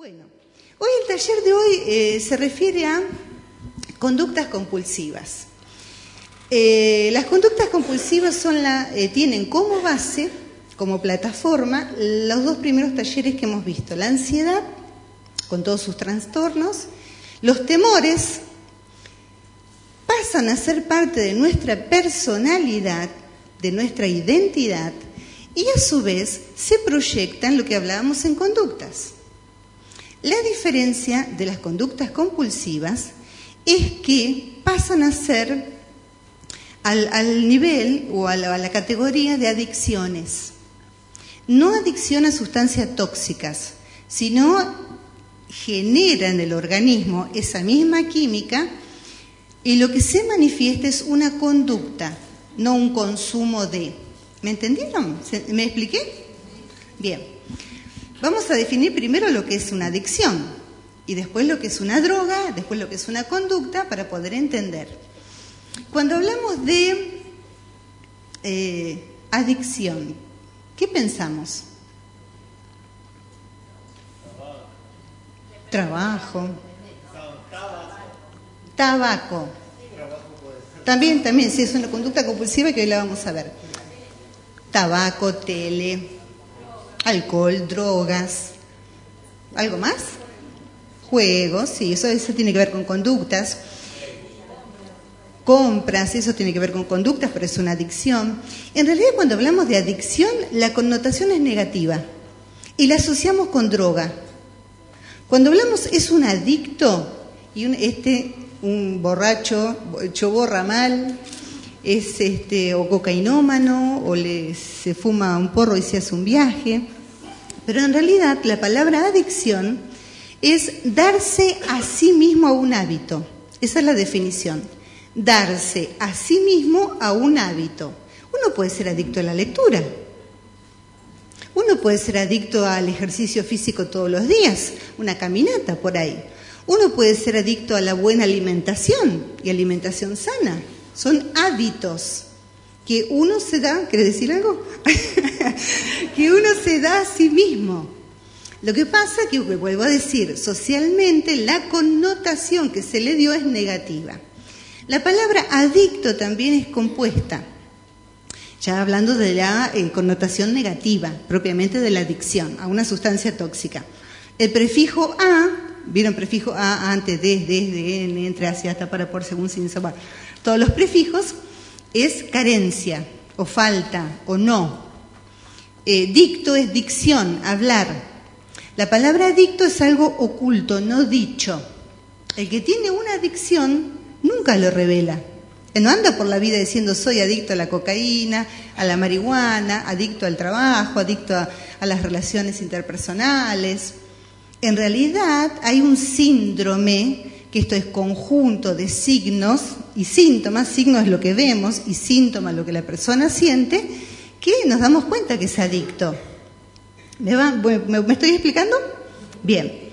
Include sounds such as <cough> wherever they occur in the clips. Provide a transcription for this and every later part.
Bueno, hoy el taller de hoy eh, se refiere a conductas compulsivas. Eh, las conductas compulsivas eh, tienen como base, como plataforma, los dos primeros talleres que hemos visto, la ansiedad con todos sus trastornos, los temores pasan a ser parte de nuestra personalidad, de nuestra identidad, y a su vez se proyectan lo que hablábamos en conductas. La diferencia de las conductas compulsivas es que pasan a ser al, nivel o a la, a la categoría de adicciones. No adicción a sustancias tóxicas, sino genera en el organismo esa misma química y lo que se manifiesta es una conducta, no un consumo de. ¿Me entendieron? ¿Me expliqué? Bien. Vamos a definir primero lo que es una adicción y después lo que es una droga, después lo que es una conducta para poder entender. Cuando hablamos de eh, adicción, ¿qué pensamos? Trabajo. Tabaco. También, también, sí, es una conducta compulsiva que hoy la vamos a ver. Tabaco, tele, alcohol, drogas. ¿Algo más? Juegos, sí, eso, eso tiene que ver con conductas. Compras, eso tiene que ver con conductas, pero es una adicción. En realidad, cuando hablamos de adicción, la connotación es negativa y la asociamos con droga. Cuando hablamos es un adicto y un, este un borracho, hecho borra mal, es este, o cocainómano, o le, se fuma un porro y se hace un viaje. Pero en realidad la palabra adicción es darse a sí mismo a un hábito. Esa es la definición. Darse a sí mismo a un hábito. Uno puede ser adicto a la lectura. Uno puede ser adicto al ejercicio físico todos los días, una caminata por ahí. Uno puede ser adicto a la buena alimentación y alimentación sana. Son hábitos que uno se da, ¿quiere decir algo? <laughs> que uno se da a sí mismo. Lo que pasa que, vuelvo a decir, socialmente la connotación que se le dio es negativa. La palabra adicto también es compuesta, ya hablando de la eh, connotación negativa, propiamente de la adicción a una sustancia tóxica. El prefijo a vieron prefijo a, antes, desde, desde, en, entre, hacia, hasta, para, por, según, sin, saber. Todos los prefijos es carencia, o falta, o no. Eh, dicto es dicción, hablar. La palabra dicto es algo oculto, no dicho. El que tiene una adicción nunca lo revela. No anda por la vida diciendo soy adicto a la cocaína, a la marihuana, adicto al trabajo, adicto a las relaciones interpersonales. En realidad hay un síndrome, que esto es conjunto de signos y síntomas, signos es lo que vemos y síntomas lo que la persona siente, que nos damos cuenta que es adicto. ¿Me, ¿Me, estoy explicando? Bien.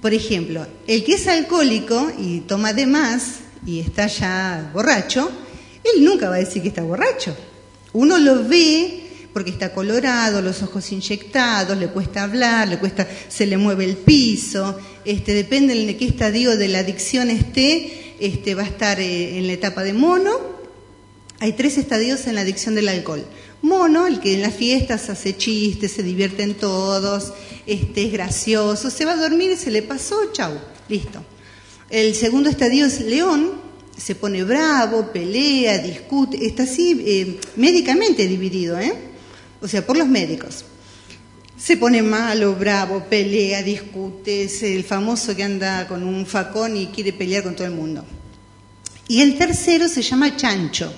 Por ejemplo, el que es alcohólico y toma de más y está ya borracho, él nunca va a decir que está borracho. Uno lo ve porque está colorado, los ojos inyectados, le cuesta hablar, le cuesta, se le mueve el piso, este, depende de qué estadio de la adicción esté, este, va a estar eh, en la etapa de mono. Hay tres estadios en la adicción del alcohol. Mono, el que en las fiestas hace chistes, se divierten todos, este, es gracioso, se va a dormir y se le pasó, chau, listo. El segundo estadio es león, se pone bravo, pelea, discute, está así eh, médicamente dividido, ¿eh? O sea, por los médicos. Se pone malo, bravo, pelea, discute, es el famoso que anda con un facón y quiere pelear con todo el mundo. Y el tercero se llama chancho,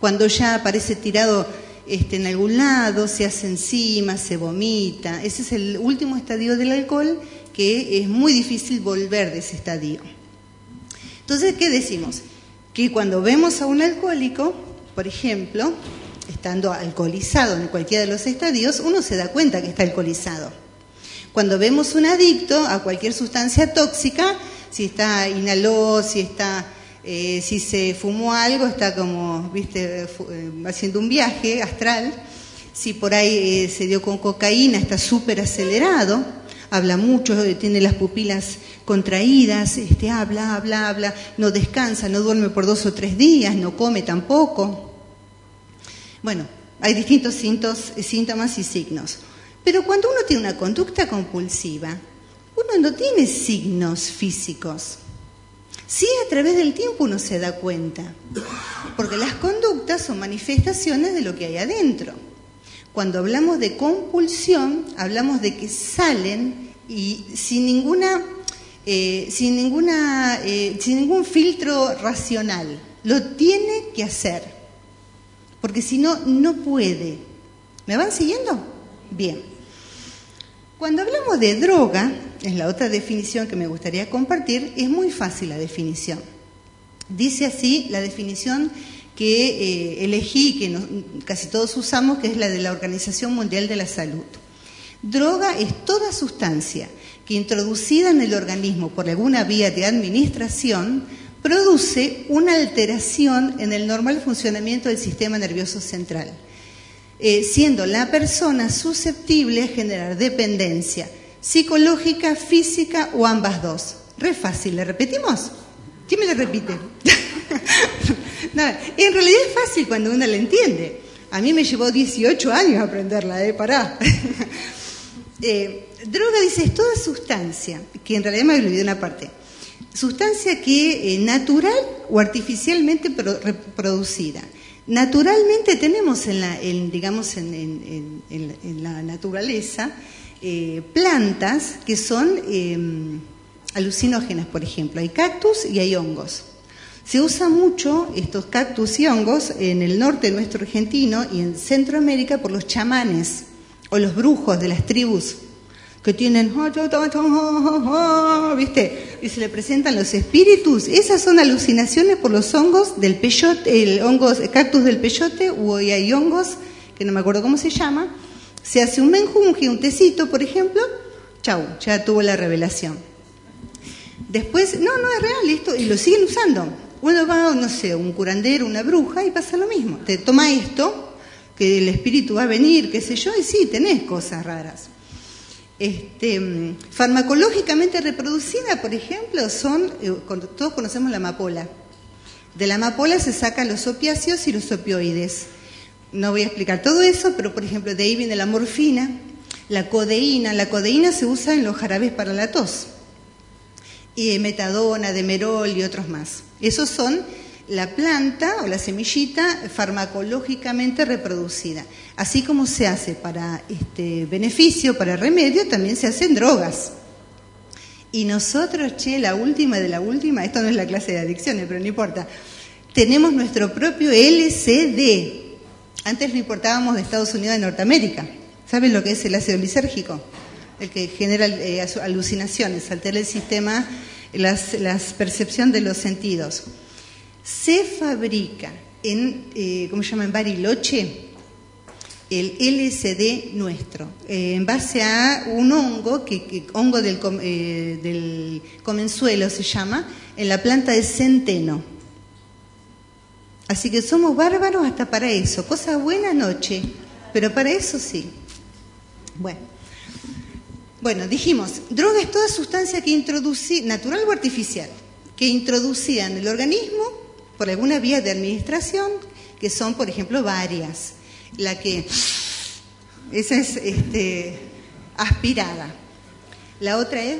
cuando ya aparece tirado este, en algún lado, se hace encima, se vomita. Ese es el último estadio del alcohol que es muy difícil volver de ese estadio. Entonces, ¿qué decimos? Que cuando vemos a un alcohólico, por ejemplo, estando alcoholizado en cualquiera de los estadios, uno se da cuenta que está alcoholizado. Cuando vemos un adicto a cualquier sustancia tóxica, si está inhaló, si está, eh, si se fumó algo, está como, viste, eh, haciendo un viaje astral. Si por ahí eh, se dio con cocaína, está súper acelerado. habla mucho, tiene las pupilas contraídas, este, habla, habla, habla, no descansa, no duerme por dos o tres días, no come tampoco. Bueno, hay distintos síntomas y signos. Pero cuando uno tiene una conducta compulsiva, uno no tiene signos físicos. Sí, a través del tiempo uno se da cuenta, porque las conductas son manifestaciones de lo que hay adentro. Cuando hablamos de compulsión, hablamos de que salen y sin ninguna, eh, sin ninguna, eh, sin ningún filtro racional. Lo tiene que hacer, porque si no, no puede. ¿Me van siguiendo? Bien. Cuando hablamos de droga, es la otra definición que me gustaría compartir, es muy fácil la definición. Dice así la definición que eh, elegí, que casi todos usamos, que es la de la Organización Mundial de la Salud. Droga es toda sustancia que introducida en el organismo por alguna vía de administración produce una alteración en el normal funcionamiento del sistema nervioso central, eh, siendo la persona susceptible a generar dependencia psicológica, física o ambas dos. Re fácil, ¿le repetimos? ¿Quién me lo repite? <laughs> en realidad es fácil cuando uno la entiende. A mí me llevó 18 años aprenderla, ¿eh? Pará. <laughs> Eh, droga dice toda sustancia, que en realidad me olvidé una parte. Sustancia que eh, natural o artificialmente producida. Naturalmente tenemos en la, digamos, en, la naturaleza eh, plantas que son em, alucinógenas, por ejemplo. Hay cactus y hay hongos. Se usa mucho estos cactus y hongos en el norte nuestro argentino y en Centroamérica por los chamanes o los brujos de las tribus que tienen, ¿viste? Y se le presentan los espíritus. Esas son alucinaciones por los hongos del peyote, el hongos, cactus del peyote, o hay hongos, que no me acuerdo cómo se llama. Se hace un menjunje, un tecito, por ejemplo, chau, ya tuvo la revelación. Después, no, no es real, esto, y lo siguen usando. Uno va, no sé, un curandero, una bruja, y pasa lo mismo. Te toma esto, que el espíritu va a venir, qué sé yo, y sí, tenés cosas raras. Este, farmacológicamente reproducida, por ejemplo, son, eh, todos conocemos la amapola. De la amapola se sacan los opiáceos y los opioides. No voy a explicar todo eso, pero por ejemplo, de ahí viene la morfina, la codeína. La codeína se usa en los jarabes para la tos. Y metadona, demerol y otros más. Esos son la planta o la semillita farmacológicamente reproducida. Así como se hace para este beneficio, para remedio, también se hacen drogas. Y nosotros, che, la última de la última, esto no es la clase de adicciones, pero no importa, tenemos nuestro propio LCD. Antes lo importábamos de Estados Unidos de Norteamérica. ¿Saben lo que es el ácido lisérgico? El que genera eh, alucinaciones, altera el sistema, la percepción de los sentidos se fabrica en, eh, ¿cómo se llama?, en Bariloche, el LSD nuestro, eh, en base a un hongo, que, hongo del, eh, del, comenzuelo se llama, en la planta de centeno. Así que somos bárbaros hasta para eso. Cosa buena noche, pero para eso sí. Bueno. Bueno, dijimos, droga es toda sustancia que introduce, natural o artificial, que introducía en el organismo por alguna vía de administración, que son, por ejemplo, varias. La que, esa es este, aspirada. La otra es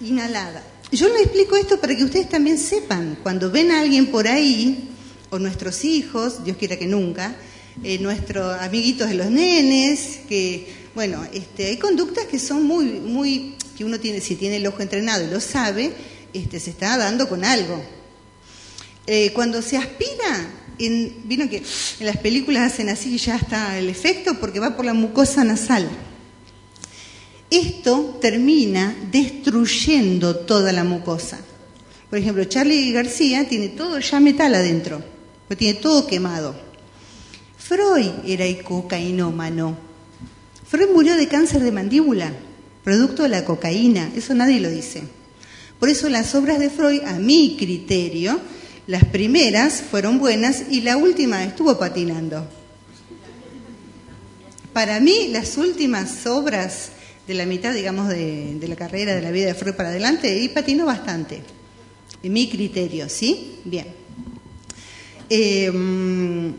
inhalada. Yo le explico esto para que ustedes también sepan, cuando ven a alguien por ahí, o nuestros hijos, Dios quiera que nunca, eh, nuestros amiguitos de los nenes, que, bueno, este, hay conductas que son muy, muy, que uno tiene, si tiene el ojo entrenado y lo sabe, este, se está dando con algo. Eh, cuando se aspira, vino que en las películas hacen así y ya está el efecto porque va por la mucosa nasal. Esto termina destruyendo toda la mucosa. Por ejemplo, Charlie García tiene todo ya metal adentro, lo tiene todo quemado. Freud era cocainómano. Freud murió de cáncer de mandíbula, producto de la cocaína, eso nadie lo dice. Por eso las obras de Freud, a mi criterio, las primeras fueron buenas y la última estuvo patinando. Para mí, las últimas obras de la mitad, digamos, de, la carrera, de la vida de Freud para adelante, y patinó bastante. En mi criterio, ¿sí? Bien. Em,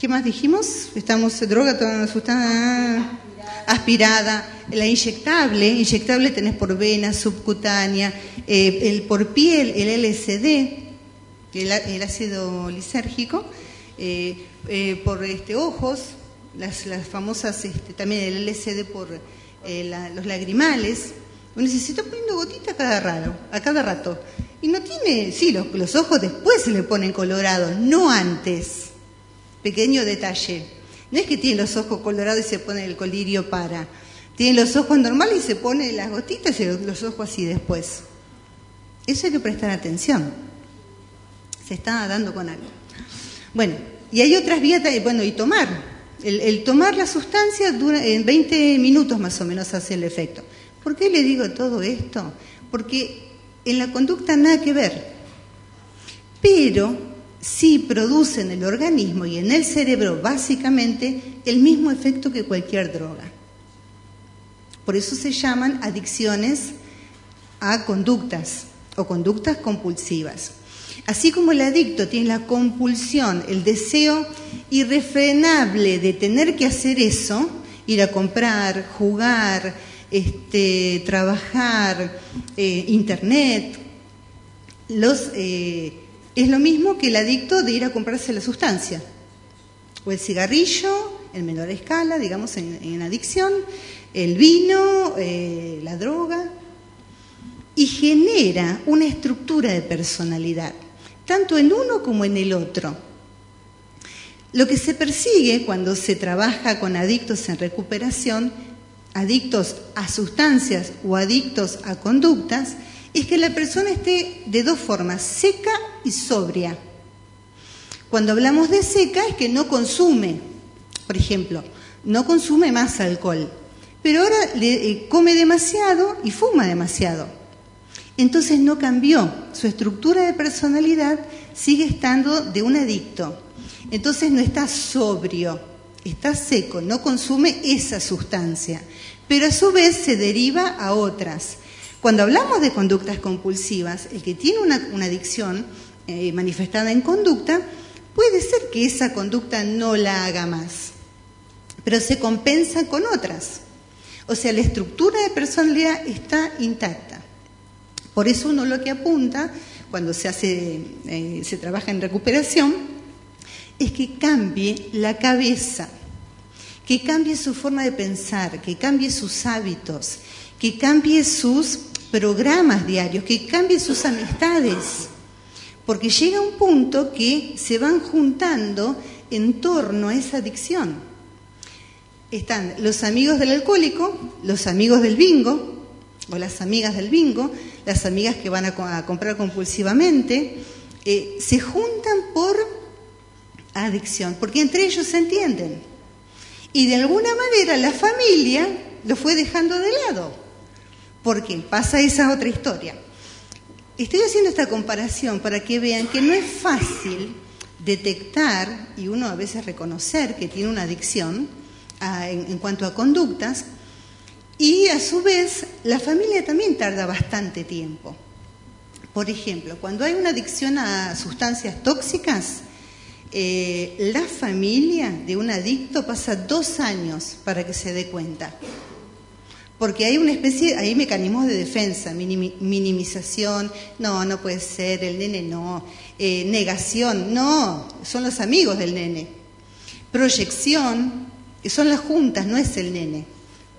¿Qué más dijimos? Estamos droga, toda sustancia aspirada, la inyectable, inyectable tenés por vena, subcutánea, eh, el por piel, el LSD, el, ácido lisérgico, eh, eh, por este, ojos, las, las famosas, este, también el LSD por los lagrimales. Uno se está poniendo gotita a cada, rato, a cada rato. Y no tiene, sí, los, los ojos después se le ponen colorados, no antes. Pequeño detalle. No es que tiene los ojos colorados y se pone el colirio para. Tiene los ojos normales y se pone las gotitas y los ojos así después. Eso hay que prestar atención. Se está dando con algo. Bueno, y hay otras vías, bueno, y tomar. El, tomar la sustancia dura en 20 minutos más o menos hace el efecto. ¿Por qué le digo todo esto? Porque en la conducta nada que ver. Pero sí produce en el organismo y en el cerebro básicamente el mismo efecto que cualquier droga. Por eso se llaman adicciones a conductas o conductas compulsivas. Así como el adicto tiene la compulsión, el deseo irrefrenable de tener que hacer eso, ir a comprar, jugar, este, trabajar, eh, internet, eh, es lo mismo que el adicto de ir a comprarse la sustancia, o el cigarrillo en menor escala, digamos en, adicción, el vino, eh, la droga, y genera una estructura de personalidad, tanto en uno como en el otro. Lo que se persigue cuando se trabaja con adictos en recuperación, adictos a sustancias o adictos a conductas, es que la persona esté de dos formas, seca y sobria. Cuando hablamos de seca es que no consume, por ejemplo, no consume más alcohol, pero ahora le, eh, come demasiado y fuma demasiado. Entonces no cambió, su estructura de personalidad sigue estando de un adicto. Entonces no está sobrio, está seco, no consume esa sustancia, pero a su vez se deriva a otras. Cuando hablamos de conductas compulsivas, el que tiene una, adicción eh, manifestada en conducta, puede ser que esa conducta no la haga más, pero se compensa con otras. O sea, la estructura de personalidad está intacta. Por eso uno lo que apunta cuando se hace, eh, se trabaja en recuperación, es que cambie la cabeza, que cambie su forma de pensar, que cambie sus hábitos, que cambie sus programas diarios, que cambie sus amistades, porque llega un punto que se van juntando en torno a esa adicción. Están los amigos del alcohólico, los amigos del bingo, o las amigas del bingo, las amigas que van a, comprar compulsivamente, eh, se juntan por adicción, porque entre ellos se entienden. Y de alguna manera la familia lo fue dejando de lado. Porque pasa esa otra historia. Estoy haciendo esta comparación para que vean que no es fácil detectar y uno a veces reconocer que tiene una adicción en, cuanto a conductas y a su vez la familia también tarda bastante tiempo. Por ejemplo, cuando hay una adicción a sustancias tóxicas, eh, la familia de un adicto pasa dos años para que se dé cuenta. Porque hay una especie, hay mecanismos de defensa, minimización, no, no puede ser, el nene no, eh, negación, no, son los amigos del nene, proyección, son las juntas, no es el nene,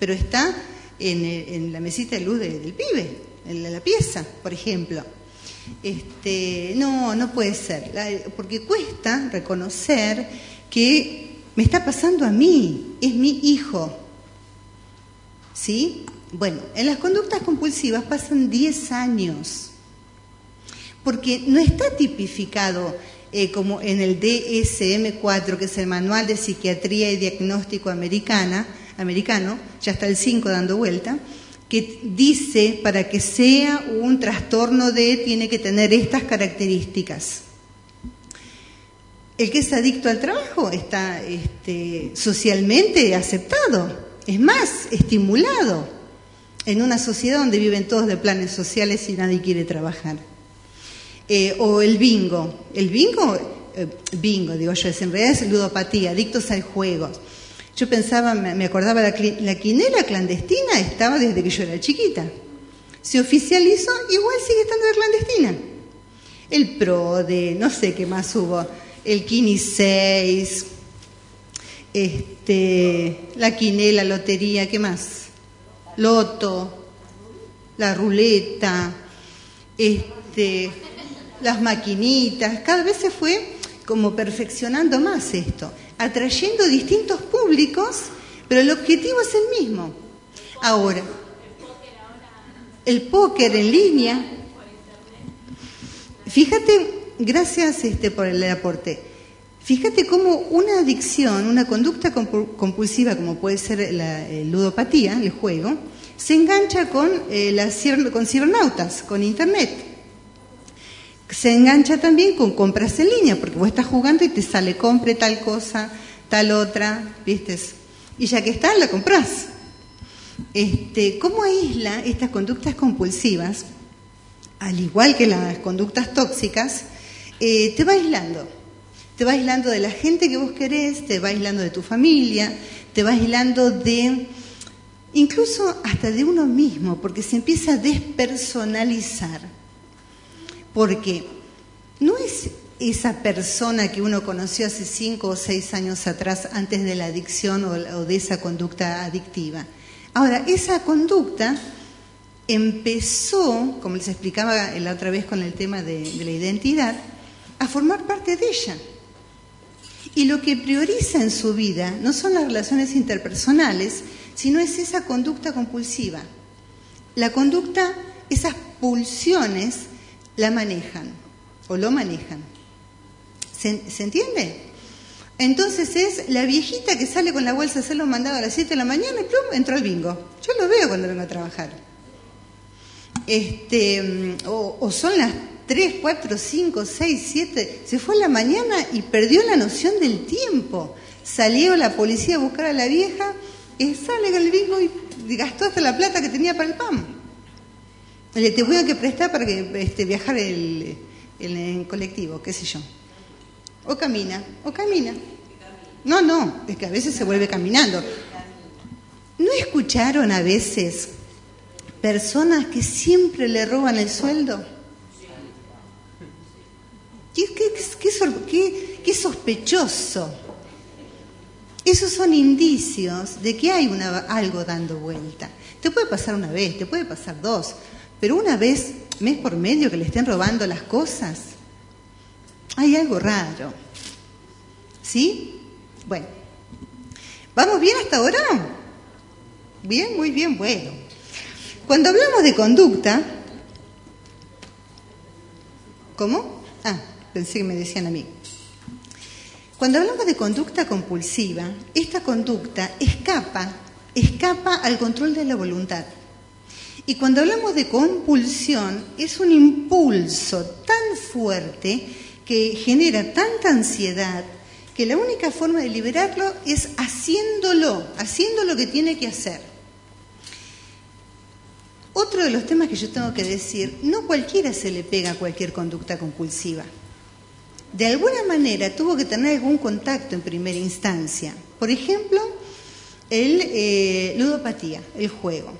pero está en, la mesita de luz del pibe, en la, pieza, por ejemplo. Este, no, no puede ser, porque cuesta reconocer que me está pasando a mí, es mi hijo, ¿Sí? Bueno, en las conductas compulsivas pasan 10 años, porque no está tipificado eh, como en el DSM-4, que es el Manual de Psiquiatría y Diagnóstico Americana, americano, ya está el 5 dando vuelta, que dice para que sea un trastorno de tiene que tener estas características. El que es adicto al trabajo está este, socialmente aceptado es más, estimulado. en una sociedad donde viven todos de planes sociales y nadie quiere trabajar. Eh, o el bingo. El bingo, eh, bingo, digo yo, en realidad es ludopatía, adictos al juego. Yo pensaba, me acordaba, la, la quinela clandestina estaba desde que yo era chiquita. Se oficializó, igual sigue estando de clandestina. El PRODE, no sé qué más hubo, el Kini 6, este, la quinela, lotería, ¿qué más? Loto, la ruleta, este, las maquinitas, cada vez se fue como perfeccionando más esto, atrayendo distintos públicos, pero el objetivo es el mismo. Ahora, el póker en línea, fíjate, gracias este, por el aporte, fíjate cómo una adicción, una conducta compulsiva como puede ser la ludopatía, el juego, se engancha con, eh, las, con cibernautas, con Internet se engancha también con compras en línea, porque vos estás jugando y te sale compre tal cosa, tal otra, ¿viste? Y ya que está, la compras. Este, ¿Cómo aísla estas conductas compulsivas, al igual que las conductas tóxicas, eh, te va aislando? Te va aislando de la gente que vos querés, te va aislando de tu familia, te va aislando de, incluso hasta de uno mismo, porque se empieza a despersonalizar porque no es esa persona que uno conoció hace cinco o seis años atrás antes de la adicción o, de esa conducta adictiva. Ahora, esa conducta empezó, como les explicaba la otra vez con el tema de, de la identidad, a formar parte de ella. Y lo que prioriza en su vida no son las relaciones interpersonales, sino es esa conducta compulsiva. La conducta, esas pulsiones la manejan o lo manejan. ¿Se, entiende? Entonces es la viejita que sale con la bolsa a hacer los mandados a las 7 de la mañana y plum, entró al bingo. Yo lo veo cuando vengo a trabajar. Este, o, o son las 3, 4, 5, 6, 7. Se fue a la mañana y perdió la noción del tiempo. Salió la policía a buscar a la vieja y sale con el bingo y gastó hasta la plata que tenía para el te voy a que prestar para que este, viajar el, el, colectivo, qué sé yo. O camina, o camina. No, no, es que a veces se vuelve caminando. ¿No escucharon a veces personas que siempre le roban el sueldo? Qué, qué, qué sospechoso. Esos son indicios de que hay una, algo dando vuelta. Te puede pasar una vez, te puede pasar dos, pero una vez, mes por medio, que le estén robando las cosas, hay algo raro. ¿Sí? Bueno, ¿vamos bien hasta ahora? Bien, muy bien, bueno. Cuando hablamos de conducta, ¿cómo? Ah, pensé que me decían a mí. Cuando hablamos de conducta compulsiva, esta conducta escapa, escapa al control de la voluntad. Y cuando hablamos de compulsión, es un impulso tan fuerte que genera tanta ansiedad que la única forma de liberarlo es haciéndolo, haciendo lo que tiene que hacer. Otro de los temas que yo tengo que decir, no cualquiera se le pega a cualquier conducta compulsiva. De alguna manera tuvo que tener algún contacto en primera instancia. Por ejemplo, el eh, ludopatía, el juego.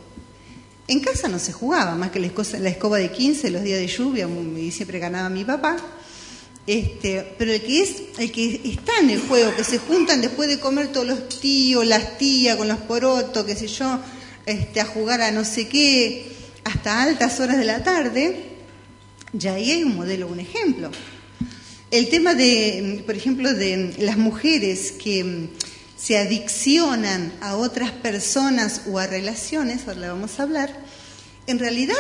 En casa no se jugaba, más que la escoba de 15, los días de lluvia, y siempre ganaba mi papá. Este, pero el que es, el que está en el juego, que se juntan después de comer todos los tíos, las tías, con los porotos, qué sé yo, este, a jugar a no sé qué, hasta altas horas de la tarde, ya ahí hay un modelo, un ejemplo. El tema de, por ejemplo, de las mujeres que se adiccionan a otras personas o a relaciones, ahora le vamos a hablar, en realidad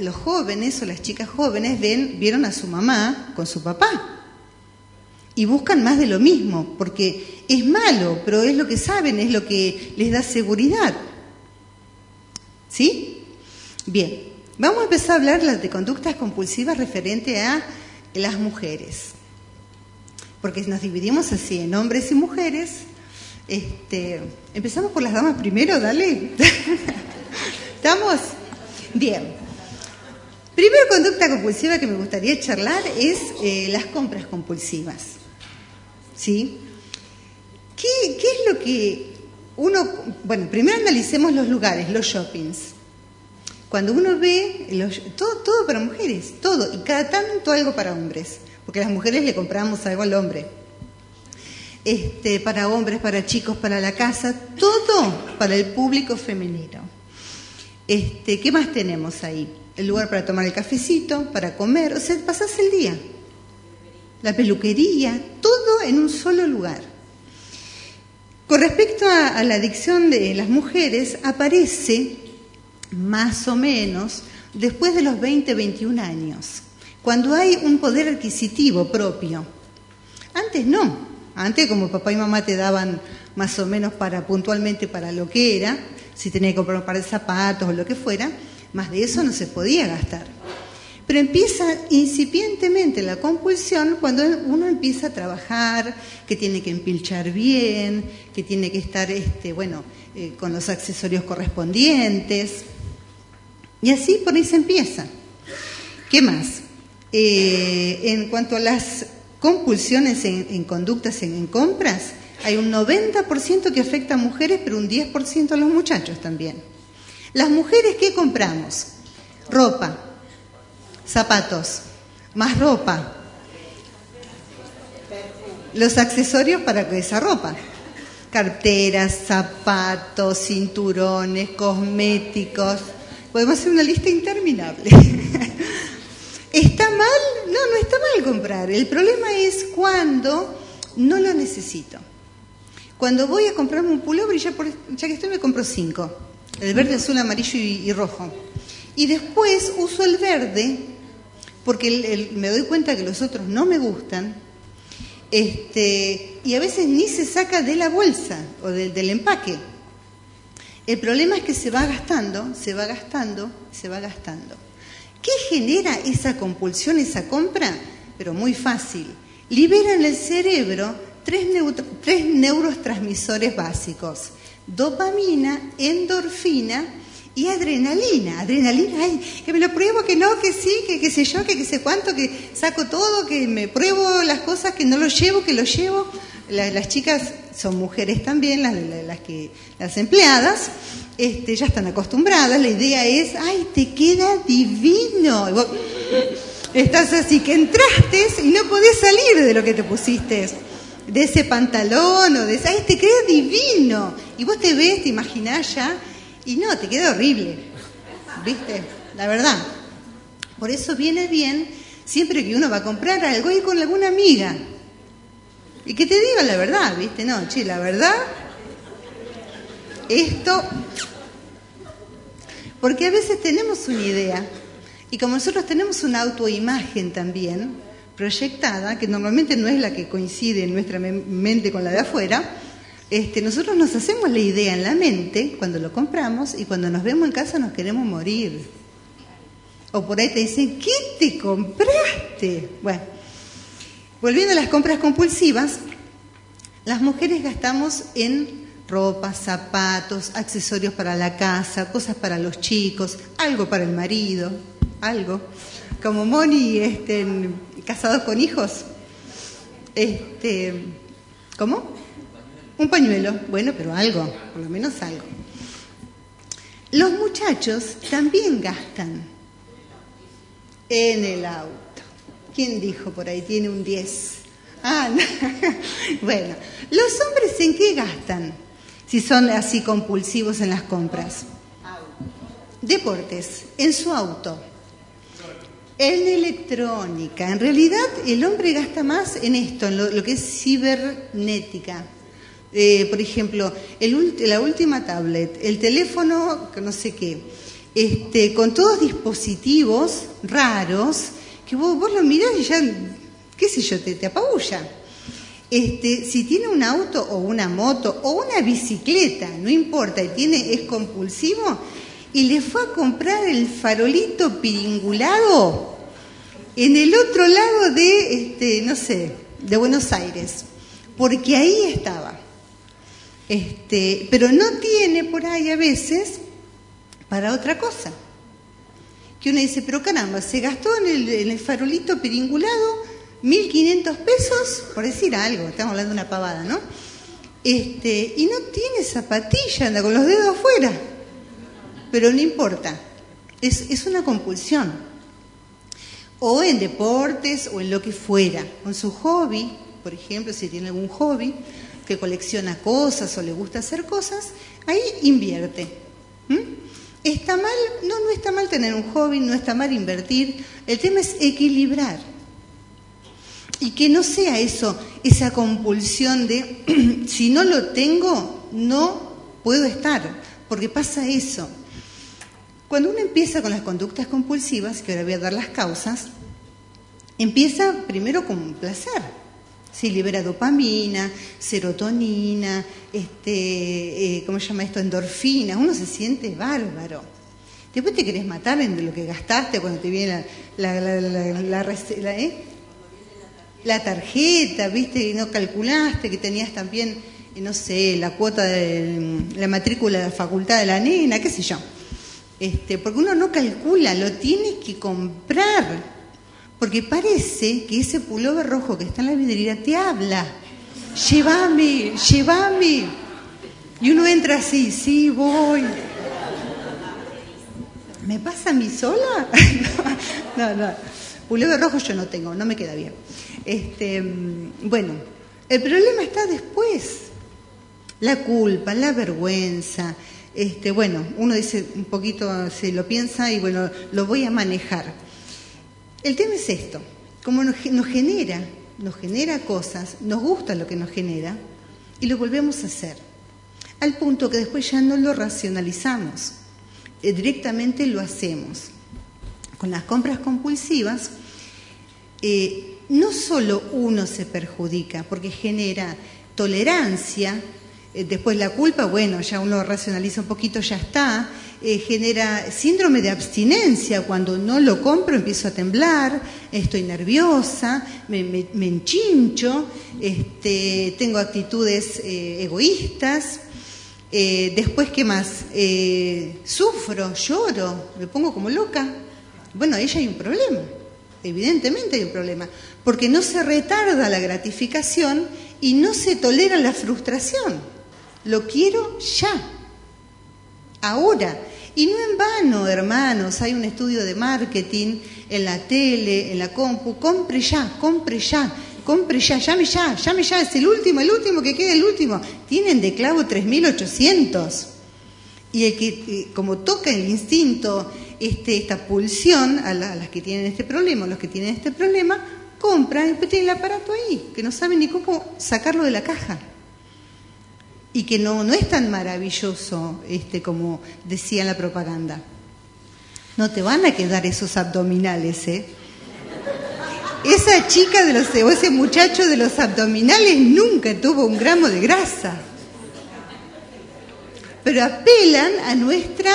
los jóvenes o las chicas jóvenes ven, vieron a su mamá con su papá y buscan más de lo mismo, porque es malo, pero es lo que saben, es lo que les da seguridad. ¿Sí? Bien, vamos a empezar a hablar de conductas compulsivas referente a las mujeres, porque nos dividimos así en hombres y mujeres, este, empezamos por las damas primero, dale. <laughs> ¿Estamos? Bien. Primera conducta compulsiva que me gustaría charlar es eh, las compras compulsivas. ¿Sí? ¿Qué, ¿Qué es lo que uno... Bueno, primero analicemos los lugares, los shoppings. Cuando uno ve, los, todo, todo para mujeres, todo, y cada tanto algo para hombres, porque las mujeres le compramos algo al hombre. Este, para hombres, para chicos, para la casa, todo para el público femenino. Este, ¿Qué más tenemos ahí? El lugar para tomar el cafecito, para comer, o sea, pasás el día. La peluquería, todo en un solo lugar. Con respecto a, a la adicción de las mujeres, aparece más o menos después de los 20, 21 años, cuando hay un poder adquisitivo propio. Antes no, antes como papá y mamá te daban más o menos para puntualmente para lo que era, si tenía que comprar un par de zapatos o lo que fuera, más de eso no se podía gastar. Pero empieza incipientemente la compulsión cuando uno empieza a trabajar, que tiene que empilchar bien, que tiene que estar, este, bueno, eh, con los accesorios correspondientes. Y así por ahí se empieza. ¿Qué más? Eh, en cuanto a las compulsiones en, conductas en, compras, hay un 90% que afecta a mujeres, pero un 10% a los muchachos también. Las mujeres, ¿qué compramos? Ropa, zapatos, más ropa, los accesorios para esa ropa, carteras, zapatos, cinturones, cosméticos, podemos hacer una lista interminable. ¿Está mal? No, no está mal comprar. El problema es cuando no lo necesito. Cuando voy a comprarme un pullover, ya, por, ya que estoy me compro cinco. El verde, azul, amarillo y, y rojo. Y después uso el verde porque me doy cuenta que los otros no me gustan. Este, y a veces ni se saca de la bolsa o de, del empaque. El problema es que se va gastando, se va gastando, se va gastando. ¿Qué genera esa compulsión, esa compra? Pero muy fácil. Libera en el cerebro tres, neurotransmisores básicos. Dopamina, endorfina y adrenalina. Adrenalina, ay, que me lo pruebo, que no, que sí, que qué sé yo, que sé cuánto, que saco todo, que me pruebo las cosas, que no lo llevo, que lo llevo. La, las chicas son mujeres también, las, que, las empleadas, este, ya están acostumbradas. La idea es, ay, te queda divino. Y estás así que entraste y no podés salir de lo que te pusiste de ese pantalón o de ese, ay, te queda divino. Y vos te ves, te imaginás ya, y no, te queda horrible. ¿Viste? La verdad. Por eso viene bien, siempre que uno va a comprar algo, ir con alguna amiga. Y que te diga la verdad, ¿viste? No, che, la verdad, esto. Porque a veces tenemos una idea, y como nosotros tenemos una autoimagen también, proyectada, que normalmente no es la que coincide en nuestra mente con la de afuera, este, nosotros nos hacemos la idea en la mente cuando lo compramos y cuando nos vemos en casa nos queremos morir. O por ahí te dicen, ¿qué te compraste? Bueno, volviendo a las compras compulsivas, las mujeres gastamos en ropa, zapatos, accesorios para la casa, cosas para los chicos, algo para el marido, algo. Como Moni, este, casados con hijos. Este, ¿Cómo? Un pañuelo. Bueno, pero algo, por lo menos algo. Los muchachos también gastan en el auto. ¿Quién dijo por ahí? Tiene un 10. Ah, <laughs> no. bueno, ¿los hombres en qué gastan? Si son así compulsivos en las compras. Deportes, en su auto. En electrónica. En realidad el hombre gasta más en esto, en lo, que es cibernética. Eh, por ejemplo, el, la última tablet, el teléfono, no sé qué, este, con todos dispositivos raros, que vos, vos lo mirás y ya, qué sé yo, te, te apabulla. Este, si tiene un auto o una moto o una bicicleta, no importa, y tiene, es compulsivo, y le fue a comprar el farolito piringulado en el otro lado de, este, no sé, de Buenos Aires, porque ahí estaba. Este, pero no tiene por ahí a veces para otra cosa. Que uno dice, pero caramba, se gastó en el, en el farolito peringulado 1.500 pesos, por decir algo, estamos hablando de una pavada, ¿no? Este, y no tiene zapatilla, anda con los dedos afuera. Pero no importa, es, es una compulsión. O en deportes o en lo que fuera, con su hobby, por ejemplo, si tiene algún hobby, que colecciona cosas o le gusta hacer cosas, ahí invierte. ¿Está mal? No, no está mal tener un hobby, no está mal invertir. El tema es equilibrar. Y que no sea eso, esa compulsión de, <clears throat> si no lo tengo, no puedo estar, porque pasa eso. Cuando uno empieza con las conductas compulsivas, que ahora voy a dar las causas, empieza primero con un placer. Se libera dopamina, serotonina, este, eh, ¿cómo se llama esto? Endorfina. Uno se siente bárbaro. Después te querés matar en lo que gastaste cuando te viene la, la ¿eh? La tarjeta, viste, y no calculaste que tenías también, no sé, la cuota de la matrícula de la facultad de la nena, qué sé yo. Este, porque uno no calcula, lo tienes que comprar. Porque parece que ese pullover rojo que está en la vidriera te habla. Llévame, llévame. Y uno entra así, sí, voy. ¿Me pasa a mí sola? <laughs> no, no. Pullover rojo yo no tengo, no me queda bien. Este, bueno, el problema está después. La culpa, la vergüenza. Este, bueno, uno dice un poquito, se lo piensa y bueno, lo voy a manejar. El tema es esto, como nos, nos genera, nos genera cosas, nos gusta lo que nos genera y lo volvemos a hacer. Al punto que después ya no lo racionalizamos, eh, directamente lo hacemos. Con las compras compulsivas, eh, no solo uno se perjudica, porque genera tolerancia, eh, después la culpa, bueno, ya uno racionaliza un poquito, ya está, eh, genera síndrome de abstinencia, cuando no lo compro empiezo a temblar, estoy nerviosa, me, enchincho, este, tengo actitudes eh, egoístas, después, ¿qué más? sufro, lloro, me pongo como loca. Bueno, ahí ya hay un problema. Evidentemente hay un problema, porque no se retarda la gratificación y no se tolera la frustración. Lo quiero ya, ahora. Y no en vano, hermanos, hay un estudio de marketing en la tele, en la compu, compre ya, compre ya, compre ya, llame ya, llame ya, es el último, el último que queda, el último. Tienen de clavo 3.800. Y el que, eh, como toca el instinto este, esta pulsión a, las que tienen este problema, los que tienen este problema, compran y después tienen el aparato ahí, que no saben ni cómo sacarlo de la caja. Y que no, no es tan maravilloso este, como decía la propaganda. No te van a quedar esos abdominales, ¿eh? Esa chica de los, o ese muchacho de los abdominales nunca tuvo un gramo de grasa. Pero apelan a nuestra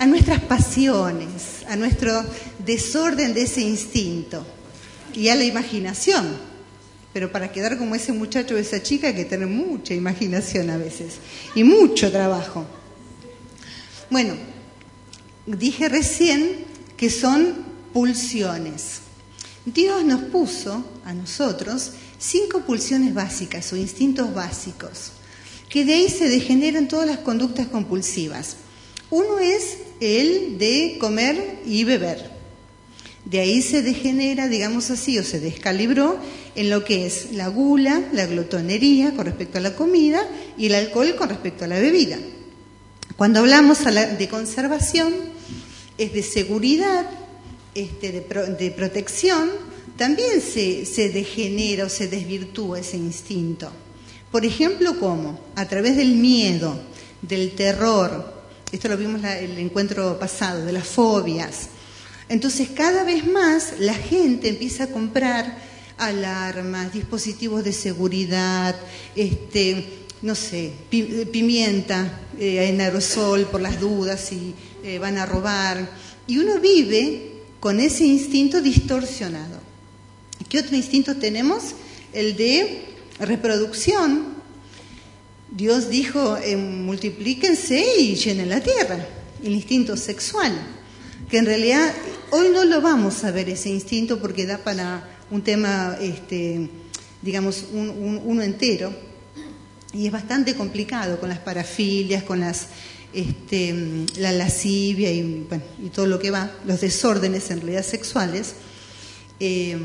a nuestras pasiones, a nuestro desorden de ese instinto y a la imaginación. Pero para quedar como ese muchacho o esa chica hay que tener mucha imaginación a veces y mucho trabajo. Bueno, dije recién que son pulsiones. Dios nos puso a nosotros cinco pulsiones básicas o instintos básicos, que de ahí se degeneran todas las conductas compulsivas. Uno es el de comer y beber. De ahí se degenera, digamos así, o se descalibró en lo que es la gula, la glotonería con respecto a la comida y el alcohol con respecto a la bebida. Cuando hablamos de conservación, es de seguridad, este, de, protección, también se, se degenera o se desvirtúa ese instinto. Por ejemplo, ¿cómo? A través del miedo, del terror, esto lo vimos el encuentro pasado, de las fobias. Entonces, cada vez más la gente empieza a comprar alarmas, dispositivos de seguridad, este, no sé, pimienta eh, en aerosol por las dudas si eh, van a robar. Y uno vive con ese instinto distorsionado. ¿Qué otro instinto tenemos? El de reproducción, Dios dijo, eh, multiplíquense y llenen la tierra. el instinto sexual, que en realidad hoy no lo vamos a ver ese instinto porque da para un tema, este, digamos, uno entero, y es bastante complicado con las parafilias, con las, este, la lascivia y, y, todo lo que va, los desórdenes en realidad sexuales. Eh,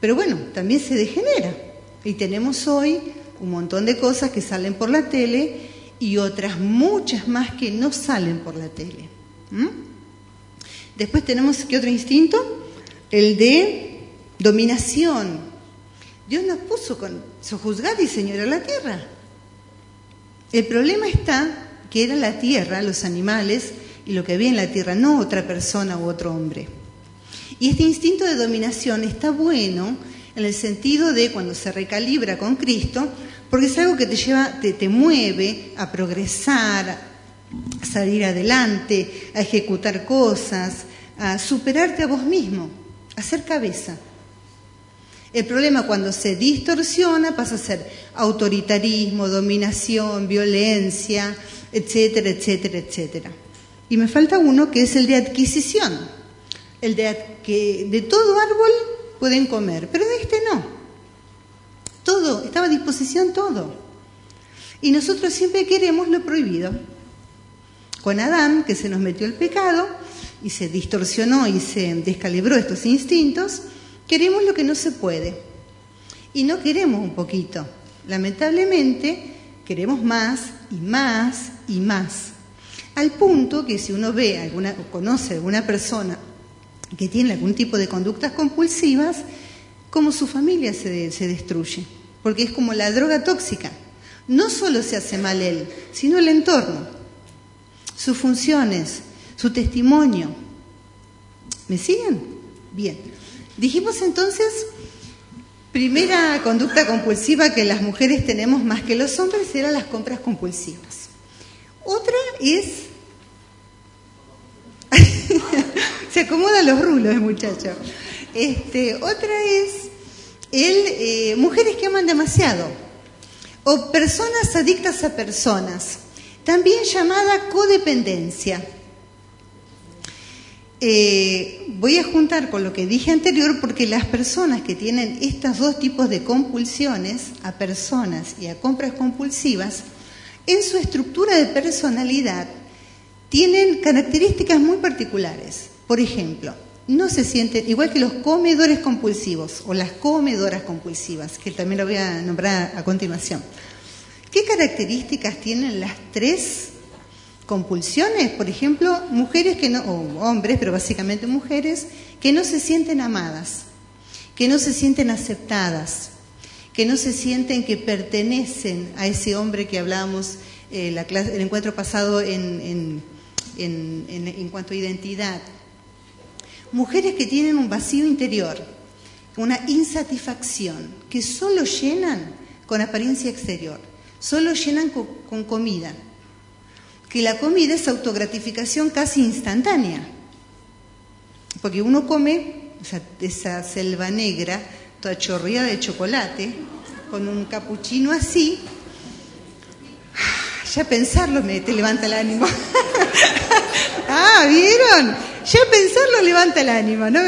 pero bueno, también se degenera. Y tenemos hoy un montón de cosas que salen por la tele y otras muchas más que no salen por la tele. Después tenemos, ¿qué otro instinto? El de dominación. Dios nos puso con sojuzgar y señora la tierra. El problema está que era la tierra, los animales y lo que había en la tierra, no otra persona u otro hombre. Y este instinto de dominación está bueno en el sentido de cuando se recalibra con Cristo, porque es algo que te lleva, te, te mueve a progresar, a salir adelante, a ejecutar cosas, a superarte a vos mismo, a ser cabeza. El problema cuando se distorsiona pasa a ser autoritarismo, dominación, violencia, etcétera, etcétera, etcétera. Y me falta uno que es el de adquisición, el de que de todo árbol pueden comer, pero de este no. Todo, estaba a disposición todo. Y nosotros siempre queremos lo prohibido. Con Adán, que se nos metió el pecado y se distorsionó y se descalibró estos instintos, Queremos lo que no se puede. Y no queremos un poquito. Lamentablemente, queremos más y más y más. Al punto que si uno ve alguna, o conoce a alguna persona que tiene algún tipo de conductas compulsivas, como su familia se, se destruye. Porque es como la droga tóxica. No solo se hace mal él, sino el entorno, sus funciones, su testimonio. ¿Me siguen? Bien. Dijimos entonces, primera conducta compulsiva que las mujeres tenemos más que los hombres eran las compras compulsivas. Otra es... Se acomodan los rulos, muchacho. Este, otra es el, eh, mujeres que aman demasiado o personas adictas a personas, también llamada codependencia. Eh, voy a juntar con lo que dije anterior porque las personas que tienen estos dos tipos de compulsiones, a personas y a compras compulsivas, en su estructura de personalidad tienen características muy particulares. Por ejemplo, no se sienten, igual que los comedores compulsivos o las comedoras compulsivas, que también lo voy a nombrar a continuación. ¿Qué características tienen las tres compulsiones, por ejemplo, mujeres que no, o hombres, pero básicamente mujeres, que no se sienten amadas, que no se sienten aceptadas, que no se sienten que pertenecen a ese hombre que hablábamos eh, la clase, el encuentro pasado en, en, en cuanto a identidad. Mujeres que tienen un vacío interior, una insatisfacción, que solo llenan con apariencia exterior, solo llenan con comida, que la comida es autogratificación casi instantánea. Porque uno come esa selva negra, toda chorreada de chocolate, con un capuchino así, ya pensarlo me te levanta el ánimo. <laughs> ah, ¿vieron? Ya pensarlo levanta el ánimo, ¿no?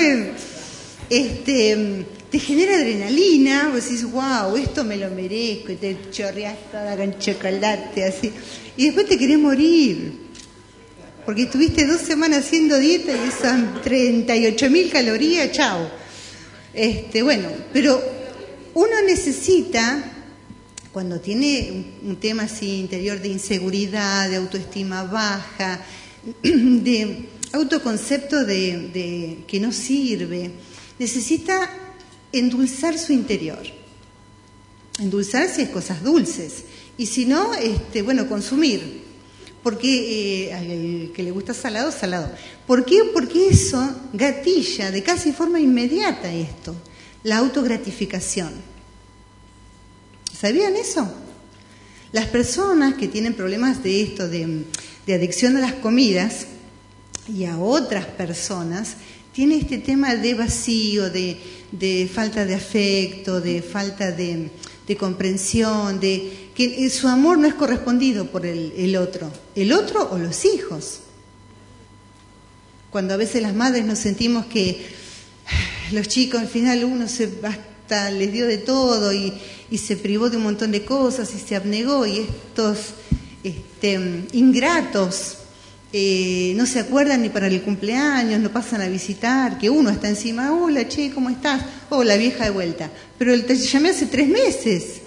Este, te genera adrenalina, vos decís, wow, esto me lo merezco, y te chorreas toda con chocolate, así y después te querés morir. Porque estuviste dos semanas haciendo dieta y esas 38 mil calorías, chao. Este, bueno, pero uno necesita, cuando tiene un, tema así interior de inseguridad, de autoestima baja, <clears throat> de autoconcepto de, que no sirve, necesita endulzar su interior. Endulzar si es cosas dulces. Y si no, este, bueno, consumir. Porque eh, que le gusta salado, salado. ¿Por qué? Porque eso gatilla de casi forma inmediata esto, la autogratificación. ¿Sabían eso? Las personas que tienen problemas de esto, de, adicción a las comidas y a otras personas, tienen este tema de vacío, de falta de afecto, de falta de, comprensión, de que su amor no es correspondido por el, otro, el otro o los hijos. cuando a veces las madres nos sentimos que los chicos al final uno se les dio de todo y, se privó de un montón de cosas y se abnegó y estos este, ingratos eh, no se acuerdan ni para el cumpleaños, no pasan a visitar, que uno está encima, hola, che, ¿cómo estás? Hola, vieja de vuelta. Pero te llamé hace tres meses.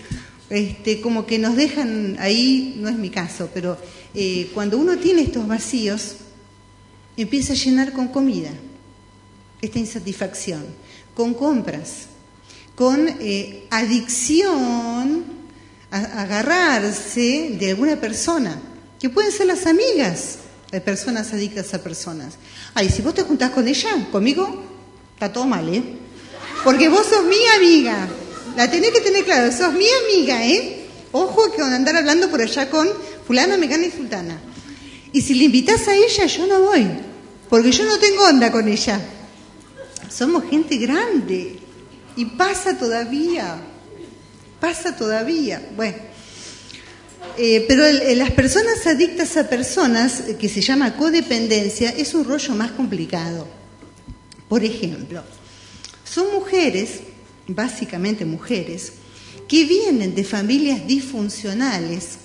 Este, como que nos dejan ahí, no es mi caso, pero eh, cuando uno tiene estos vacíos, empieza a llenar con comida esta insatisfacción, con compras, con eh, adicción a, agarrarse de alguna persona, que pueden ser las amigas de personas adictas a personas. Ay, si vos te juntás con ella, conmigo, está todo mal, ¿eh? Porque vos sos mi amiga. La tenés que tener claro, sos mi amiga, ¿eh? Ojo que andar hablando por allá con fulana, mecana y sultana. Y si le invitas a ella, yo no voy, porque yo no tengo onda con ella. Somos gente grande y pasa todavía, pasa todavía. Bueno, eh, pero las personas adictas a personas, eh, que se llama codependencia, es un rollo más complicado. Por ejemplo, son mujeres, básicamente mujeres, que vienen de familias disfuncionales,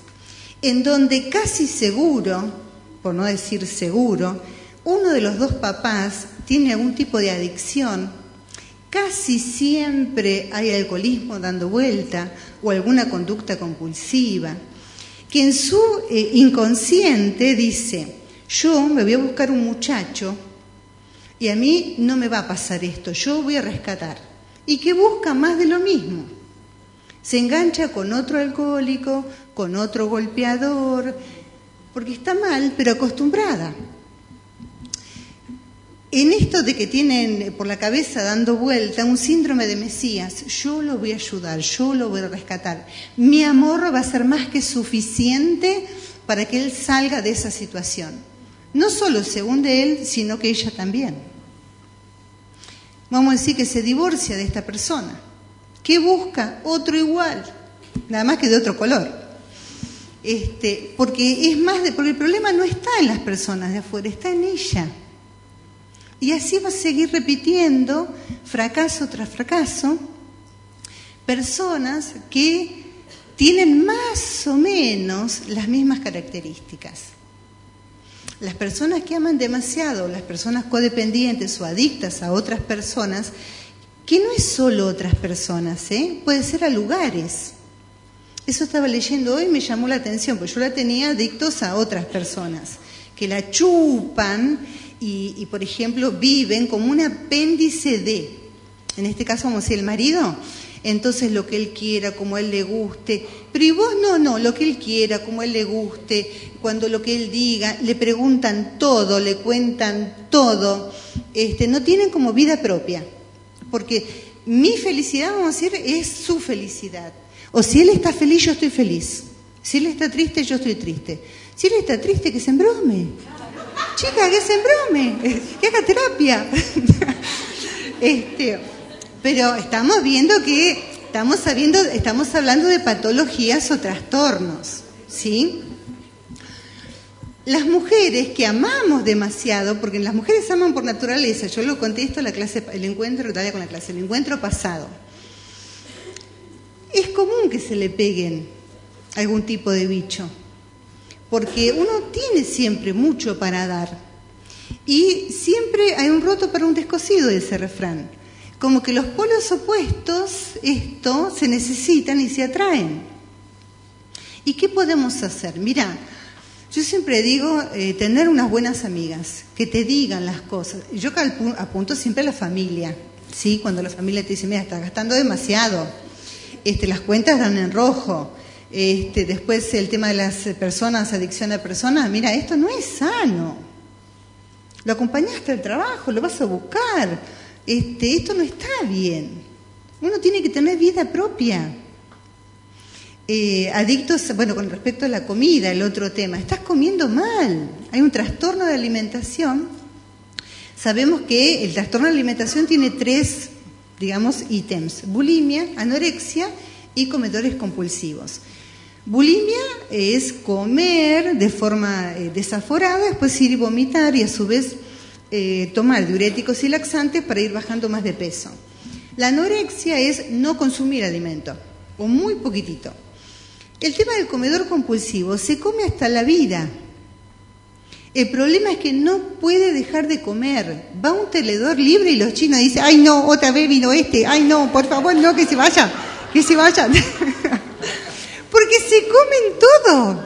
en donde casi seguro, por no decir seguro, uno de los dos papás tiene algún tipo de adicción, casi siempre hay alcoholismo dando vuelta o alguna conducta compulsiva que en su eh, inconsciente dice, yo me voy a buscar un muchacho y a mí no me va a pasar esto, yo voy a rescatar. Y que busca más de lo mismo. Se engancha con otro alcohólico, con otro golpeador, porque está mal, pero acostumbrada en esto de que tienen por la cabeza dando vuelta un síndrome de Mesías, yo lo voy a ayudar, yo lo voy a rescatar. Mi amor va a ser más que suficiente para que él salga de esa situación. No solo según de él, sino que ella también. Vamos a decir que se divorcia de esta persona. ¿Qué busca? Otro igual, nada más que de otro color. Este, porque es más de, porque el problema no está en las personas de afuera, está en ella. Y así va a seguir repitiendo, fracaso tras fracaso, personas que tienen más o menos las mismas características. Las personas que aman demasiado, las personas codependientes o adictas a otras personas, que no es solo otras personas, ¿eh? puede ser a lugares. Eso estaba leyendo hoy y me llamó la atención, porque yo la tenía adictos a otras personas, que la chupan y, por ejemplo, viven como un apéndice de, en este caso vamos a decir el marido, entonces lo que él quiera, como él le guste, pero y vos no, no, lo que él quiera, como él le guste, cuando lo que él diga, le preguntan todo, le cuentan todo, este, no tienen como vida propia, porque mi felicidad, vamos a decir, es su felicidad. O si él está feliz, yo estoy feliz. Si él está triste, yo estoy triste. Si él está triste, que se embrome. Chica, que se embrome, <laughs> que haga terapia. <laughs> este, pero estamos viendo que estamos, sabiendo, estamos hablando de patologías o trastornos, ¿sí? Las mujeres que amamos demasiado, porque las mujeres aman por naturaleza, yo lo contesto la clase, el encuentro, todavía con la clase, el encuentro pasado. Es común que se le peguen algún tipo de bicho porque uno tiene siempre mucho para dar. Y siempre hay un roto para un descosido de ese refrán. Como que los polos opuestos, esto, se necesitan y se atraen. ¿Y qué podemos hacer? Mira, yo siempre digo eh, tener unas buenas amigas, que te digan las cosas. Yo apunto siempre a la familia, ¿sí? Cuando la familia te dice, mira, estás gastando demasiado, este, las cuentas dan en rojo, este, después el tema de las personas, adicción a personas, mira, esto no es sano. Lo acompañaste al trabajo, lo vas a buscar. Este, esto no está bien. Uno tiene que tener vida propia. Eh, adictos, bueno, con respecto a la comida, el otro tema, estás comiendo mal, hay un trastorno de alimentación. Sabemos que el trastorno de alimentación tiene tres, digamos, ítems, bulimia, anorexia y comedores compulsivos. Bulimia es comer de forma eh, desaforada, después ir y vomitar y a su vez eh, tomar diuréticos y laxantes para ir bajando más de peso. La anorexia es no consumir alimento, o muy poquitito. El tema del comedor compulsivo se come hasta la vida. El problema es que no puede dejar de comer. Va un teledor libre y los chinos dicen, ay no, otra vez vino este, ay no, por favor, no, que se vaya, que se vayan. <laughs> Porque se comen todo.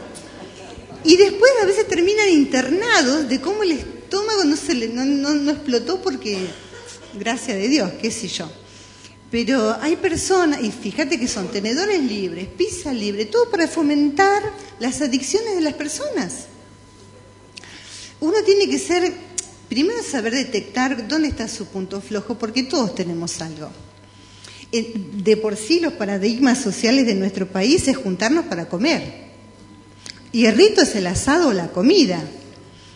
Y después a veces terminan internados de cómo el estómago no, se le, no, no explotó porque, gracias de Dios, qué sé yo. Pero hay personas, y fíjate que son tenedores libres, pizza libre, todo para fomentar las adicciones de las personas. Uno tiene que ser, primero saber detectar dónde está su punto flojo, porque todos tenemos algo. Eh, de por sí los paradigmas sociales de nuestro país es juntarnos para comer. Y el rito es el asado o la comida.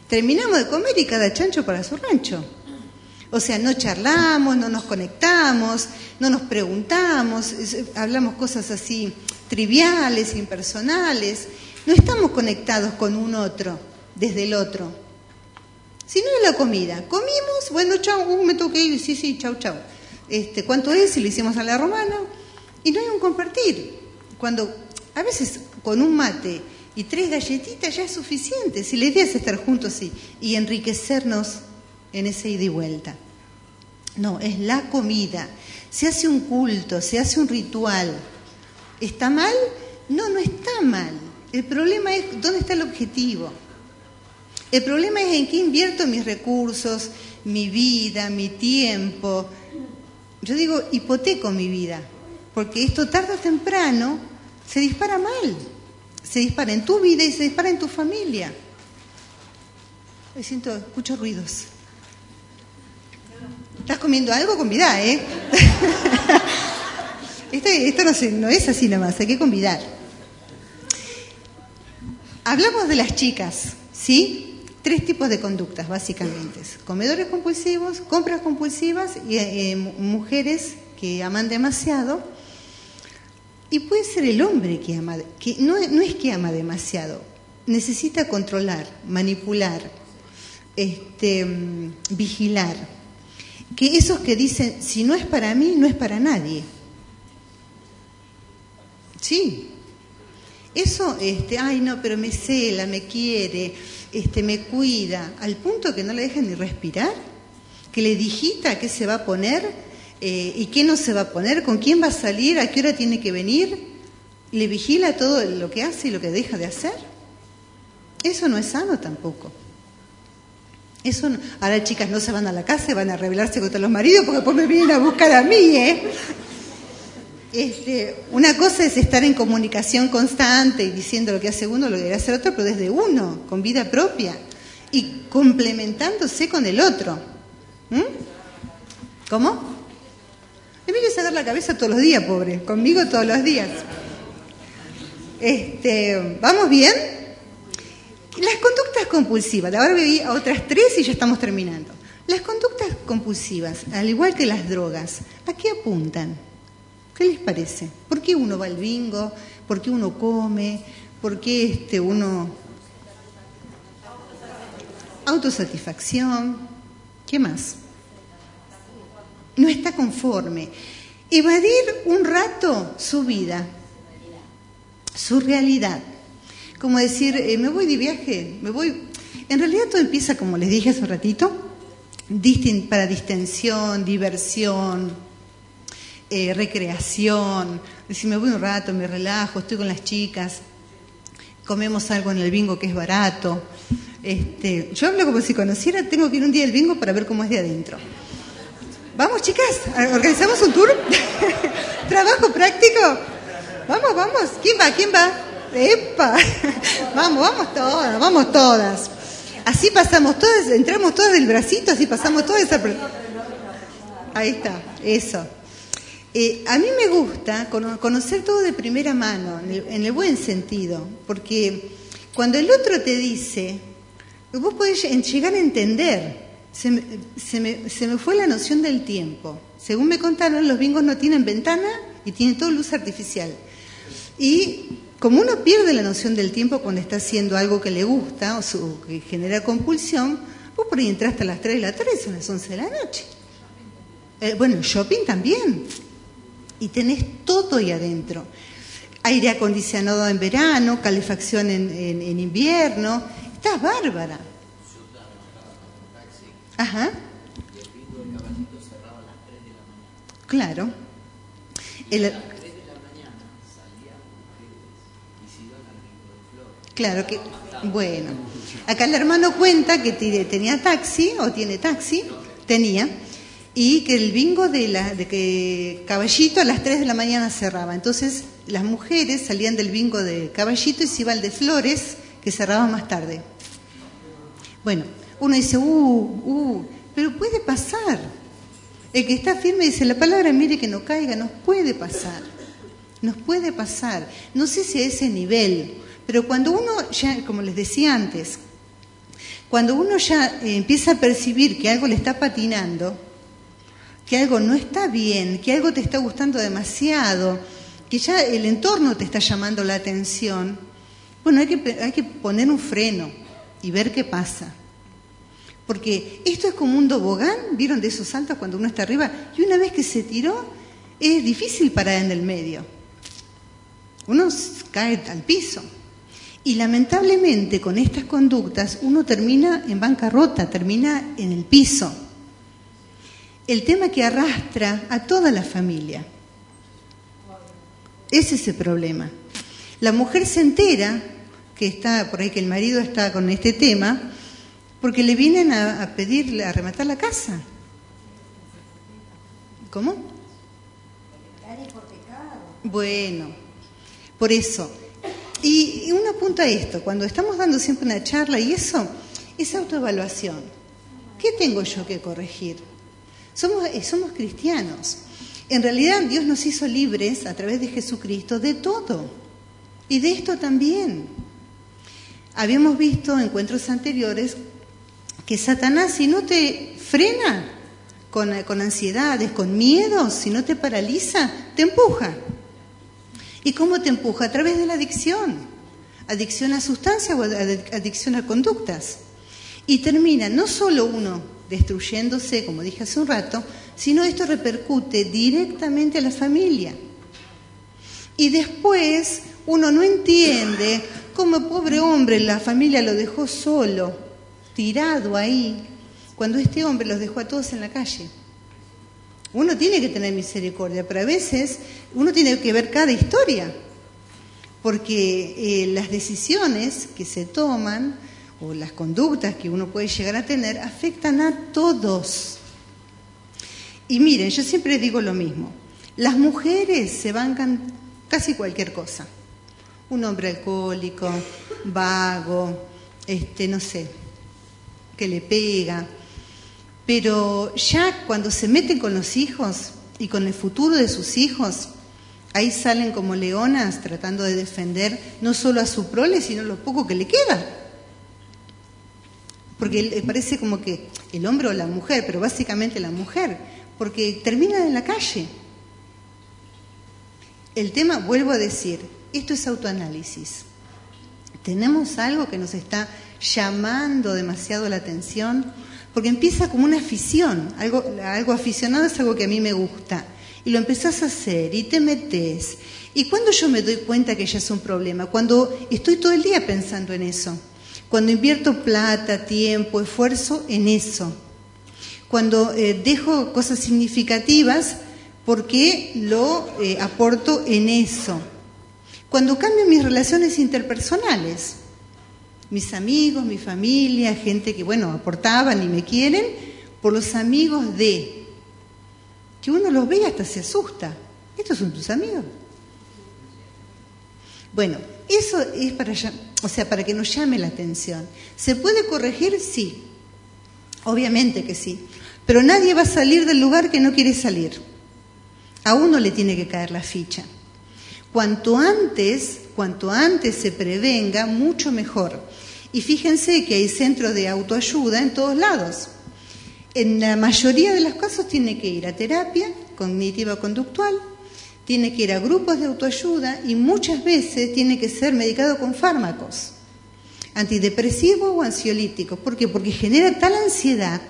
Terminamos de comer y cada chancho para su rancho. O sea, no charlamos, no nos conectamos, no nos preguntamos, hablamos cosas así triviales, impersonales. No estamos conectados con un otro, desde el otro. Si no es la comida, comimos, bueno, chau, uh, me toqué ir, sí, sí, chau, chau. Este, ¿Cuánto es? Si lo hicimos a la romana. Y no hay un compartir. Cuando, a veces con un mate y tres galletitas ya es suficiente. Si la idea es estar juntos y, y enriquecernos en ese ida y vuelta. No, es la comida. Se hace un culto, se hace un ritual. ¿Está mal? No, no está mal. El problema es dónde está el objetivo. El problema es en qué invierto mis recursos, mi vida, mi tiempo. Yo digo, hipoteco mi vida, porque esto tarde o temprano se dispara mal. Se dispara en tu vida y se dispara en tu familia. Me siento, escucho ruidos. Estás comiendo algo, convidá, ¿eh? <laughs> esto, esto no, no es así nada más, hay que convidar. Hablamos de las chicas, ¿sí? Tres tipos de conductas, básicamente. Comedores compulsivos, compras compulsivas y eh, mujeres que aman demasiado. Y puede ser el hombre que ama, que no, no es que ama demasiado, necesita controlar, manipular, este, mm, vigilar que esos que dicen, si no es para mí, no es para nadie. Sí. Eso, este, ay no, pero me cela, me quiere, este, me cuida, al punto que no le dejan ni respirar, que le digita qué se va a poner eh, y qué no se va a poner, con quién va a salir, a qué hora tiene que venir, le vigila todo lo que hace y lo que deja de hacer. Eso no es sano tampoco. Eso Ahora chicas no se van a la casa y van a rebelarse contra los maridos porque después me vienen a buscar a mí, ¿eh? Este, una cosa es estar en comunicación constante y diciendo lo que hace uno, lo que debe hacer otro, pero desde uno, con vida propia y complementándose con el otro. ¿Mm? ¿Cómo? Emilio sacar la cabeza todos los días, pobre, conmigo todos los días. Este, ¿Vamos bien? Las conductas compulsivas, ahora viví a otras tres y ya estamos terminando. Las conductas compulsivas, al igual que las drogas, ¿a qué apuntan? ¿Qué les parece? ¿Por qué uno va al bingo? ¿Por qué uno come? ¿Por qué este, uno... Autosatisfacción. ¿Qué más? No está conforme. Evadir un rato su vida, su realidad como decir, eh, me voy de viaje, me voy... En realidad todo empieza, como les dije hace un ratito, para distensión, diversión, eh, recreación. Decir, me voy un rato, me relajo, estoy con las chicas, comemos algo en el bingo que es barato. Este, yo hablo como si conociera, tengo que ir un día al bingo para ver cómo es de adentro. Vamos, chicas, organizamos un tour. <laughs> Trabajo práctico. Vamos, vamos. ¿Quién va? ¿Quién va? ¡Epa! <laughs> Vamos, vamos todas, vamos todas. Así pasamos todas, entramos todas del bracito, así pasamos todas esa... Ahí está, eso. Eh, a mí me gusta conocer todo de primera mano, en el, buen sentido, porque cuando el otro te dice, vos podés llegar a entender, se me, se, me, se me fue la noción del tiempo. Según me contaron, los bingos no tienen ventana y tienen todo luz artificial. Y como uno pierde la noción del tiempo cuando está haciendo algo que le gusta o que genera compulsión, Vos por ahí entraste a las 3 de la tarde, son las 11 de la noche. Eh, bueno, shopping también. Y tenés todo ahí adentro. Aire acondicionado en verano, calefacción en, en invierno. Estás bárbara. Ajá. Claro. El, Claro que, bueno, acá el hermano cuenta que tenía taxi, o tiene taxi, tenía, y que el bingo de, la, de que Caballito a las 3 de la mañana cerraba. Entonces las mujeres salían del bingo de Caballito y se iban de Flores, que cerraba más tarde. Bueno, uno dice, uh, uh, pero puede pasar. El que está firme dice, la palabra mire que no caiga, nos puede pasar. Nos puede pasar. No sé si a ese nivel, pero cuando uno ya, como les decía antes, cuando uno ya eh, empieza a percibir que algo le está patinando, que algo no está bien, que algo te está gustando demasiado, que ya el entorno te está llamando la atención, bueno, hay que, hay que poner un freno y ver qué pasa. Porque esto es como un tobogán, ¿vieron de esos saltos cuando uno está arriba? Y una vez que se tiró, es difícil parar en el medio. Uno cae al piso. Y lamentablemente con estas conductas uno termina en bancarrota, termina en el piso. El tema que arrastra a toda la familia. Ese es el problema. La mujer se entera que está por ahí que el marido está con este tema porque le vienen a, a pedir a rematar la casa. ¿Cómo? Bueno, por eso y un apunta a esto, cuando estamos dando siempre una charla y eso, es autoevaluación. ¿Qué tengo yo que corregir? Somos, eh, somos cristianos. En realidad Dios nos hizo libres a través de Jesucristo de todo. Y de esto también. Habíamos visto en encuentros anteriores que Satanás, si no te frena con, con ansiedades, con miedos, si no te paraliza, te empuja. ¿Y cómo te empuja? A través de la adicción. Adicción a sustancias o adicción a conductas. Y termina no solo uno destruyéndose, como dije hace un rato, sino esto repercute directamente a la familia. Y después uno no entiende cómo pobre hombre la familia lo dejó solo, tirado ahí, cuando este hombre los dejó a todos en la calle. Uno tiene que tener misericordia, pero a veces uno tiene que ver cada historia, porque eh, las decisiones que se toman o las conductas que uno puede llegar a tener afectan a todos. Y miren, yo siempre digo lo mismo, las mujeres se bancan casi cualquier cosa. Un hombre alcohólico, vago, este, no sé, que le pega, pero ya cuando se meten con los hijos y con el futuro de sus hijos, ahí salen como leonas tratando de defender no solo a su prole, sino lo poco que le queda. Porque parece como que el hombre o la mujer, pero básicamente la mujer, porque terminan en la calle. El tema, vuelvo a decir, esto es autoanálisis. Tenemos algo que nos está llamando demasiado la atención porque empieza como una afición, algo, algo aficionado es algo que a mí me gusta, y lo empezás a hacer y te metes. ¿Y cuando yo me doy cuenta que ya es un problema? Cuando estoy todo el día pensando en eso, cuando invierto plata, tiempo, esfuerzo en eso, cuando eh, dejo cosas significativas porque lo eh, aporto en eso, cuando cambio mis relaciones interpersonales mis amigos, mi familia, gente que, bueno, aportaban y me quieren, por los amigos de, que uno los ve y hasta se asusta. Estos son tus amigos. Bueno, eso es para, o sea, para que nos llame la atención. ¿Se puede corregir? Sí, obviamente que sí. Pero nadie va a salir del lugar que no quiere salir. A uno le tiene que caer la ficha. Cuanto antes, cuanto antes se prevenga, mucho mejor. Y fíjense que hay centros de autoayuda en todos lados. En la mayoría de los casos tiene que ir a terapia cognitiva conductual, tiene que ir a grupos de autoayuda y muchas veces tiene que ser medicado con fármacos. antidepresivos o ansiolíticos. ¿Por qué? Porque genera tal ansiedad.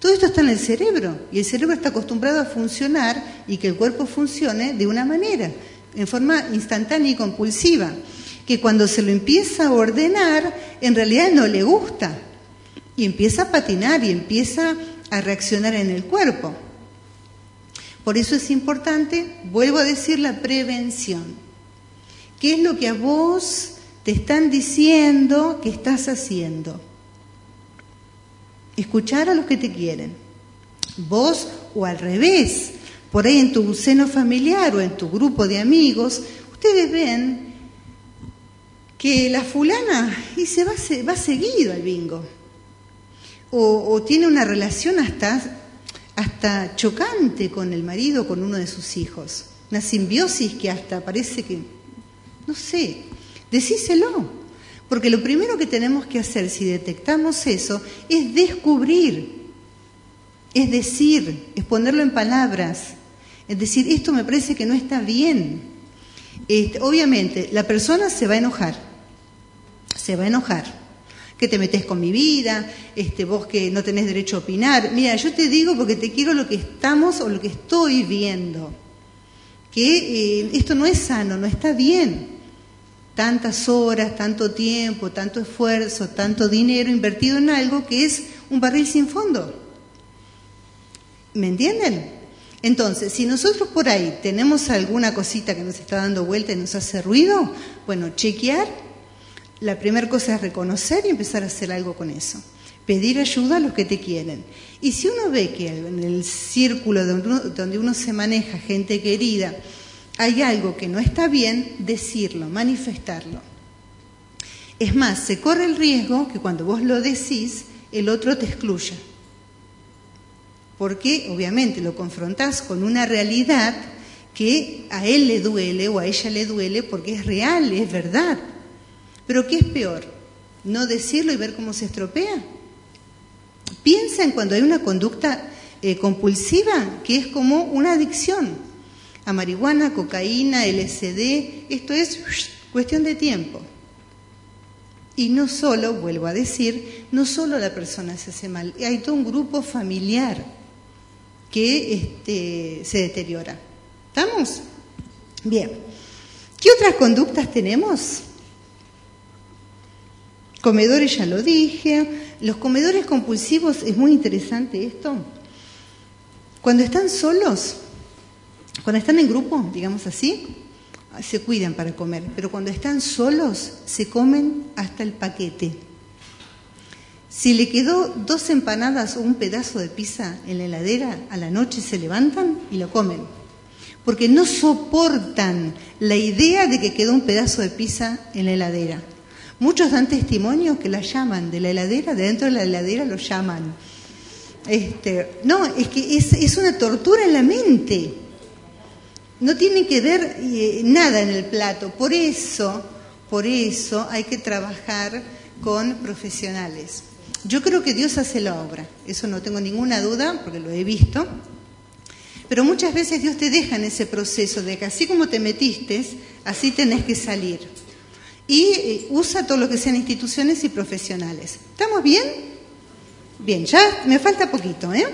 Todo esto está en el cerebro y el cerebro está acostumbrado a funcionar y que el cuerpo funcione de una manera, en forma instantánea y compulsiva, que cuando se lo empieza a ordenar, en realidad no le gusta y empieza a patinar y empieza a reaccionar en el cuerpo. Por eso es importante, vuelvo a decir, la prevención. ¿Qué es lo que a vos te están diciendo que estás haciendo? Escuchar a los que te quieren. Vos o al revés, por ahí en tu seno familiar o en tu grupo de amigos, ustedes ven que la fulana y se va, seguido al bingo. O tiene una relación hasta hasta chocante con el marido, con uno de sus hijos. Una simbiosis que hasta parece que, no sé, decíselo. Porque lo primero que tenemos que hacer si detectamos eso es descubrir, es decir, es ponerlo en palabras, es decir, esto me parece que no está bien. Este, obviamente, la persona se va a enojar, se va a enojar que te metes con mi vida, este, vos que no tenés derecho a opinar. Mira, yo te digo porque te quiero lo que estamos o lo que estoy viendo, que eh, esto no es sano, no está bien. Tantas horas, tanto tiempo, tanto esfuerzo, tanto dinero invertido en algo que es un barril sin fondo. ¿Me entienden? Entonces, si nosotros por ahí tenemos alguna cosita que nos está dando vuelta y nos hace ruido, bueno, chequear la primera cosa es reconocer y empezar a hacer algo con eso. Pedir ayuda a los que te quieren. Y si uno ve que en el círculo donde uno, se maneja, gente querida, hay algo que no está bien, decirlo, manifestarlo. Es más, se corre el riesgo que cuando vos lo decís, el otro te excluya. Porque obviamente lo confrontás con una realidad que a él le duele o a ella le duele porque es real, es verdad. Pero ¿qué es peor? ¿No decirlo y ver cómo se estropea? Piensa en cuando hay una conducta eh, compulsiva que es como una adicción a marihuana, cocaína, LSD. Esto es cuestión de tiempo. Y no solo, vuelvo a decir, no solo la persona se hace mal, hay todo un grupo familiar que este, se deteriora. ¿Estamos? Bien. ¿Qué otras conductas tenemos? Comedores ya lo dije. Los comedores compulsivos, es muy interesante esto. Cuando están solos, cuando están en grupo, digamos así, se cuidan para comer, pero cuando están solos, se comen hasta el paquete. Si le quedó dos empanadas o un pedazo de pizza en la heladera, a la noche se levantan y lo comen. Porque no soportan la idea de que quedó un pedazo de pizza en la heladera. Muchos dan testimonio que la llaman de la heladera, de dentro de la heladera lo llaman. Este, no, es que es, una tortura en la mente. No tiene que ver eh, nada en el plato. Por eso, por eso hay que trabajar con profesionales. Yo creo que Dios hace la obra, eso no tengo ninguna duda, porque lo he visto. Pero muchas veces Dios te deja en ese proceso de que así como te metiste, así tenés que salir y eh, usa todo lo que sean instituciones y profesionales. ¿Estamos bien? Bien, ya me falta poquito, ¿eh?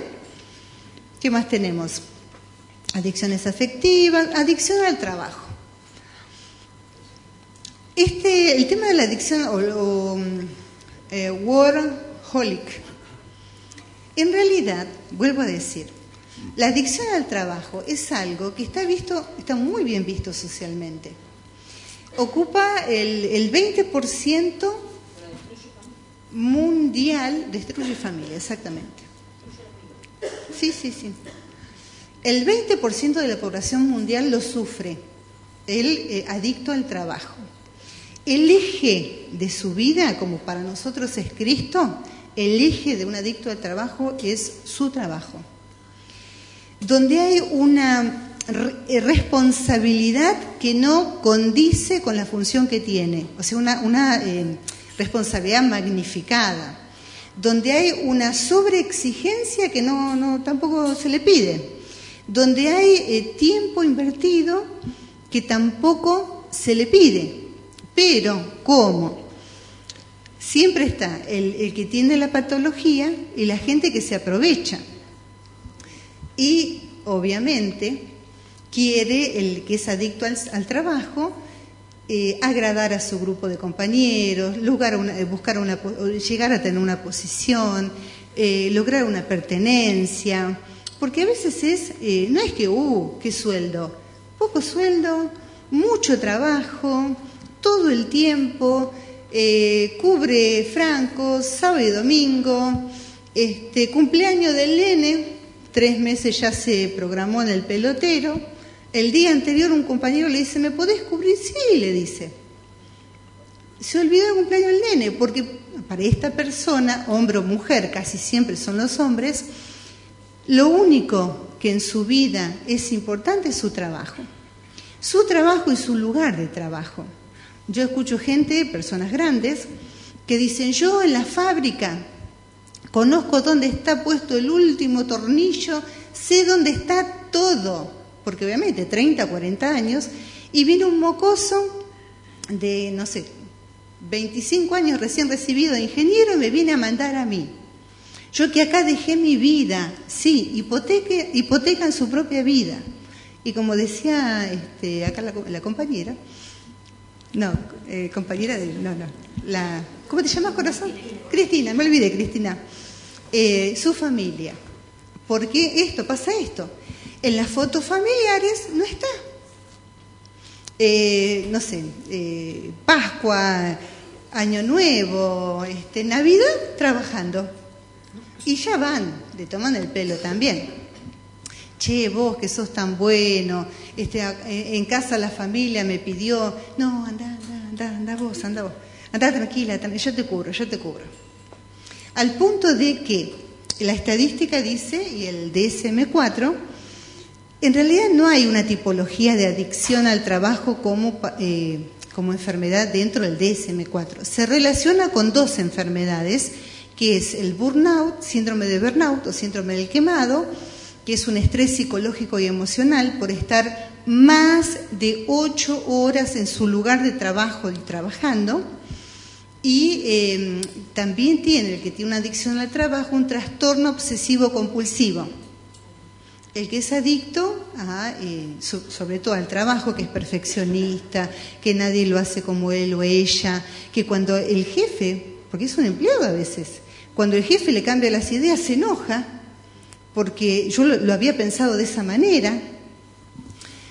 ¿Qué más tenemos? Adicciones afectivas, adicción al trabajo. Este, el tema de la adicción o, eh, workaholic, en realidad, vuelvo a decir, la adicción al trabajo es algo que está visto, está muy bien visto socialmente ocupa el, 20% mundial, destruye familia, exactamente. Sí, sí, sí. El 20% de la población mundial lo sufre, el eh, adicto al trabajo. El eje de su vida, como para nosotros es Cristo, el eje de un adicto al trabajo es su trabajo. Donde hay una responsabilidad que no condice con la función que tiene, o sea, una, eh, responsabilidad magnificada, donde hay una sobreexigencia que no, no tampoco se le pide, donde hay eh, tiempo invertido que tampoco se le pide, pero ¿cómo? Siempre está el, que tiene la patología y la gente que se aprovecha. Y obviamente quiere el que es adicto al, trabajo eh, agradar a su grupo de compañeros, buscar una, llegar a tener una posición, eh, lograr una pertenencia, porque a veces es, eh, no es que, uh, qué sueldo, poco sueldo, mucho trabajo, todo el tiempo, eh, cubre francos, sábado y domingo, este, cumpleaños del nene, tres meses ya se programó en el pelotero, el día anterior un compañero le dice, ¿me podés cubrir? Sí, le dice. Se olvidó el cumpleaños del nene, porque para esta persona, hombre o mujer, casi siempre son los hombres, lo único que en su vida es importante es su trabajo. Su trabajo y su lugar de trabajo. Yo escucho gente, personas grandes, que dicen, yo en la fábrica conozco dónde está puesto el último tornillo, sé dónde está todo, porque obviamente 30, 40 años, y viene un mocoso de, no sé, 25 años recién recibido de ingeniero y me viene a mandar a mí. Yo que acá dejé mi vida, sí, hipoteque, hipotecan su propia vida. Y como decía este, acá la compañera, no, eh, compañera de. No, no. La, ¿Cómo te llamas, corazón? Cristina, me olvidé, Cristina. Eh, su familia. ¿Por qué esto pasa esto? En las fotos familiares no está. Eh, no sé, Pascua, Año Nuevo, este, Navidad, trabajando. Y ya van, le toman el pelo también che, vos que sos tan bueno, este, eh, en casa la familia me pidió, no, anda, anda, anda, anda vos, anda vos, anda tranquila, yo te cubro, yo te cubro. Al punto de que la estadística dice, y el DSM4, en realidad no hay una tipología de adicción al trabajo como, eh, como enfermedad dentro del DSM4. Se relaciona con dos enfermedades, que es el burnout, síndrome de burnout o síndrome del quemado, que es un estrés psicológico y emocional por estar más de ocho horas en su lugar de trabajo y trabajando. Y em, también tiene el que tiene una adicción al trabajo un trastorno obsesivo compulsivo. El que es adicto, a, eh, sobre todo al trabajo, que es perfeccionista, que nadie lo hace como él o ella, que cuando el jefe, porque es un empleado a veces, cuando el jefe le cambia las ideas se enoja porque yo lo, había pensado de esa manera,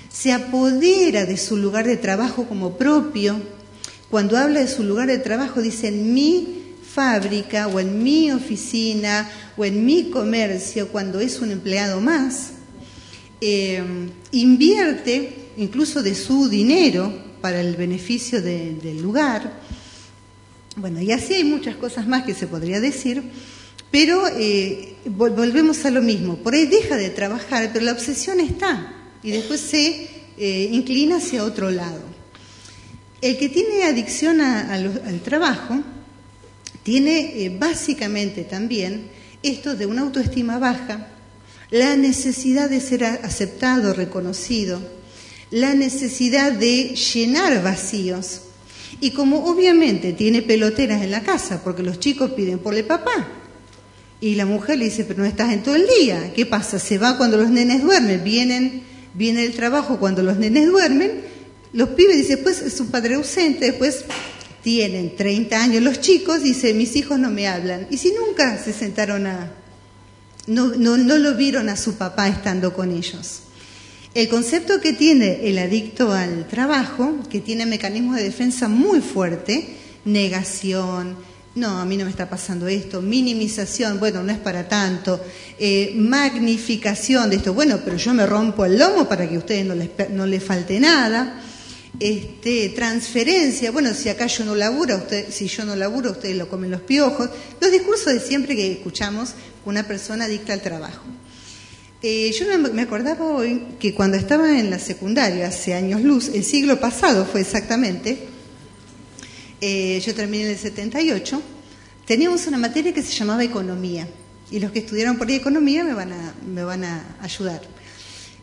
se apodera de su lugar de trabajo como propio. Cuando habla de su lugar de trabajo dice en mi fábrica o en mi oficina o en mi comercio cuando es un empleado más. Eh, invierte incluso de su dinero para el beneficio del lugar. Bueno, y así hay muchas cosas más que se podría decir. Pero eh, volvemos a lo mismo, por ahí deja de trabajar, pero la obsesión está y después se eh, inclina hacia otro lado. El que tiene adicción al trabajo tiene eh, básicamente también esto de una autoestima baja, la necesidad de ser aceptado, reconocido, la necesidad de llenar vacíos. Y como obviamente tiene peloteras en la casa, porque los chicos piden por el papá, y la mujer le dice, pero no estás en todo el día. ¿Qué pasa? Se va cuando los nenes duermen. Vienen, viene el trabajo cuando los nenes duermen. Los pibes dicen, pues es un padre ausente. Después tienen 30 años los chicos. Dice, mis hijos no me hablan. Y si nunca se sentaron a... No, no, no lo vieron a su papá estando con ellos. El concepto que tiene el adicto al trabajo, que tiene mecanismos de defensa muy fuerte, negación, no, a mí no me está pasando esto, minimización, bueno, no es para tanto, eh, magnificación de esto, bueno, pero yo me rompo el lomo para que a ustedes no les, no les falte nada, este, transferencia, bueno, si acá yo no laburo, usted, si yo no laburo, ustedes lo comen los piojos, los discursos de siempre que escuchamos una persona adicta al trabajo. Eh, yo me acordaba hoy que cuando estaba en la secundaria, hace años luz, el siglo pasado fue exactamente, eh, yo terminé en el 78, teníamos una materia que se llamaba economía. Y los que estudiaron por ahí economía me van a, me van a ayudar.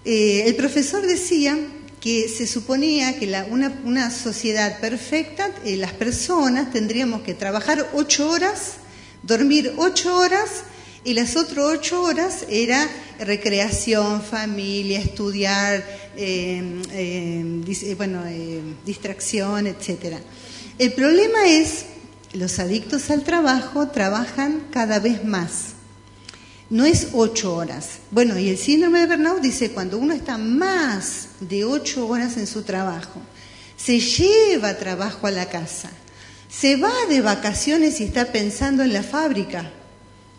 Eh, el profesor decía que se suponía que una, sociedad perfecta, eh, las personas tendríamos que trabajar ocho horas, dormir ocho horas y las otras ocho horas era recreación, familia, estudiar, eh, eh, bueno, distracción, etc. El problema es, los adictos al trabajo trabajan cada vez más no es ocho horas. Bueno, y el síndrome de burnout dice cuando uno está más de ocho horas en su trabajo, se lleva trabajo a la casa, se va de vacaciones y está pensando en la fábrica,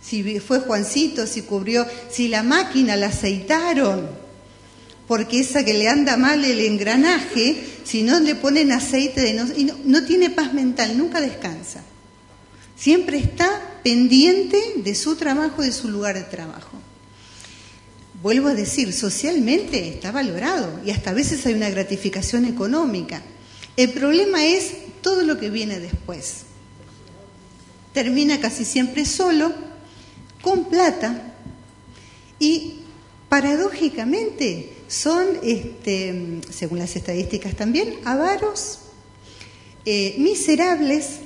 si fue Juancito, si cubrió, si la máquina la aceitaron, porque esa que le anda mal el engranaje, si no le ponen aceite de no, y no tiene paz mental, nunca descansa. Siempre está pendiente de su trabajo, de su lugar de trabajo. Vuelvo a decir, socialmente está valorado y hasta a veces hay una gratificación económica. El problema es todo lo que viene después. Termina casi siempre solo, con plata y paradójicamente son, este, según las estadísticas también, avaros, eh, miserables,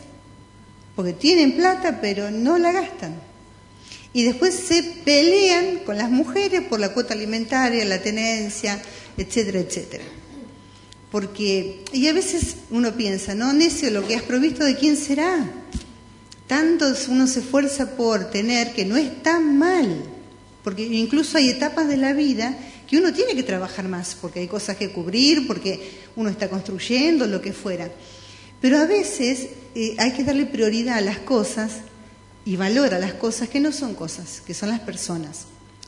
porque tienen plata pero no la gastan. Y después se pelean con las mujeres por la cuota alimentaria, la tenencia, etcétera, etcétera. Porque, y a veces uno piensa, no, necio, lo que has provisto de quién será. Tanto uno se esfuerza por tener que no es tan mal, porque incluso hay etapas de la vida que uno tiene que trabajar más, porque hay cosas que cubrir, porque uno está construyendo, lo que fuera. Pero a veces eh, hay que darle prioridad a las cosas y valor a las cosas que no son cosas, que son las personas.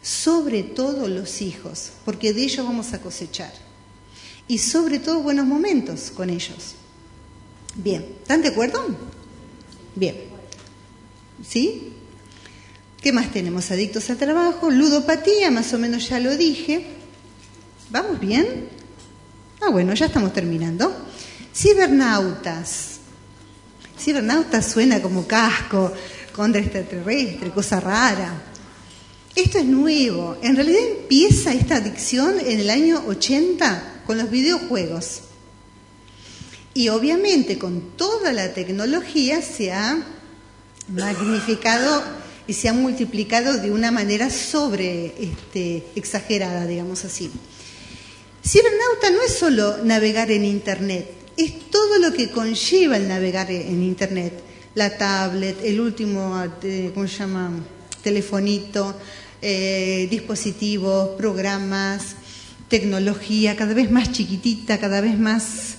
Sobre todo los hijos, porque de ellos vamos a cosechar. Y sobre todo buenos momentos con ellos. Bien, ¿están de acuerdo? Bien. ¿Sí? ¿Qué más tenemos? Adictos al trabajo, ludopatía, más o menos ya lo dije. ¿Vamos bien? Ah, bueno, ya estamos terminando. Cibernautas. Cibernautas suena como casco contra extraterrestre, cosa rara. Esto es nuevo. En realidad empieza esta adicción en el año 80 con los videojuegos. Y obviamente con toda la tecnología se ha magnificado y se ha multiplicado de una manera sobre este, exagerada, digamos así. Cibernauta no es solo navegar en Internet, es todo lo que conlleva el navegar en Internet. La tablet, el último, eh, ¿cómo se llama? Telefonito, eh, dispositivos, programas, tecnología, cada vez más chiquitita, cada vez más,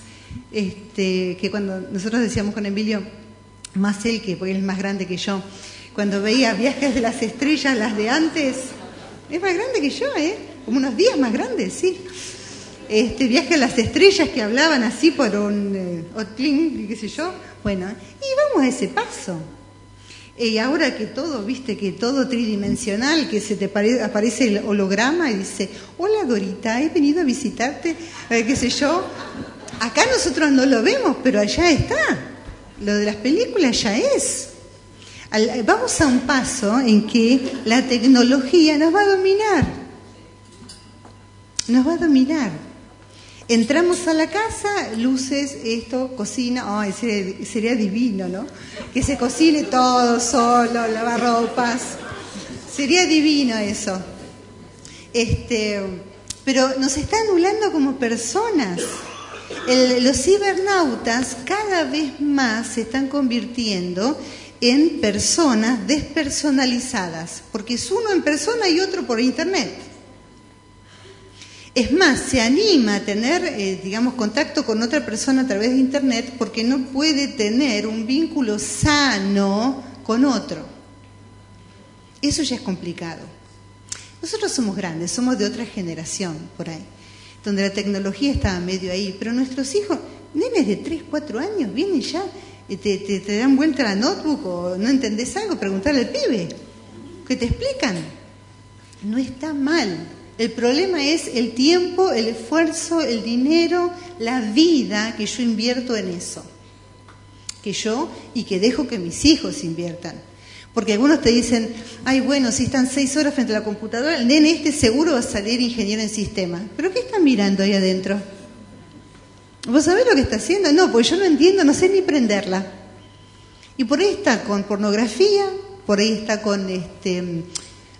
este, que cuando nosotros decíamos con Emilio, más él que porque él es más grande que yo, cuando veía viajes de las estrellas, las de antes, es más grande que yo, ¿eh? Como unos días más grandes, sí este viaje a las estrellas que hablaban así por un eh, qué sé yo. Bueno, y vamos a ese paso. Y ahora que todo, viste, que todo tridimensional, que se te aparece el holograma y dice, hola Dorita, he venido a visitarte, eh, qué sé yo. Acá nosotros no lo vemos, pero allá está. Lo de las películas ya es. vamos a un paso en que la tecnología nos va a dominar. Nos va a dominar. Entramos a la casa, luces, esto, cocina, ay, sería, divino, ¿no? Que se cocine todo solo, lavar ropas. Sería divino eso. Este, pero nos está anulando como personas. los cibernautas cada vez más se están convirtiendo en personas despersonalizadas, porque es uno en persona y otro por internet. Es más, se anima a tener, eh, digamos, contacto con otra persona a través de Internet porque no puede tener un vínculo sano con otro. Eso ya es complicado. Nosotros somos grandes, somos de otra generación por ahí, donde la tecnología estaba medio ahí, pero nuestros hijos, nenes de 3, 4 años, vienen ya, te, te, dan vuelta la notebook o no entendés algo, preguntarle al pibe, ¿qué te explican? No está mal, el problema es el tiempo, el esfuerzo, el dinero, la vida que yo invierto en eso. Que yo y que dejo que mis hijos inviertan. Porque algunos te dicen, ay, bueno, si están seis horas frente a la computadora, el nene este seguro va a salir ingeniero en sistemas. ¿Pero qué están mirando ahí adentro? ¿Vos sabés lo que está haciendo? No, pues yo no entiendo, no sé ni prenderla. Y por ahí está con pornografía, por ahí está con este,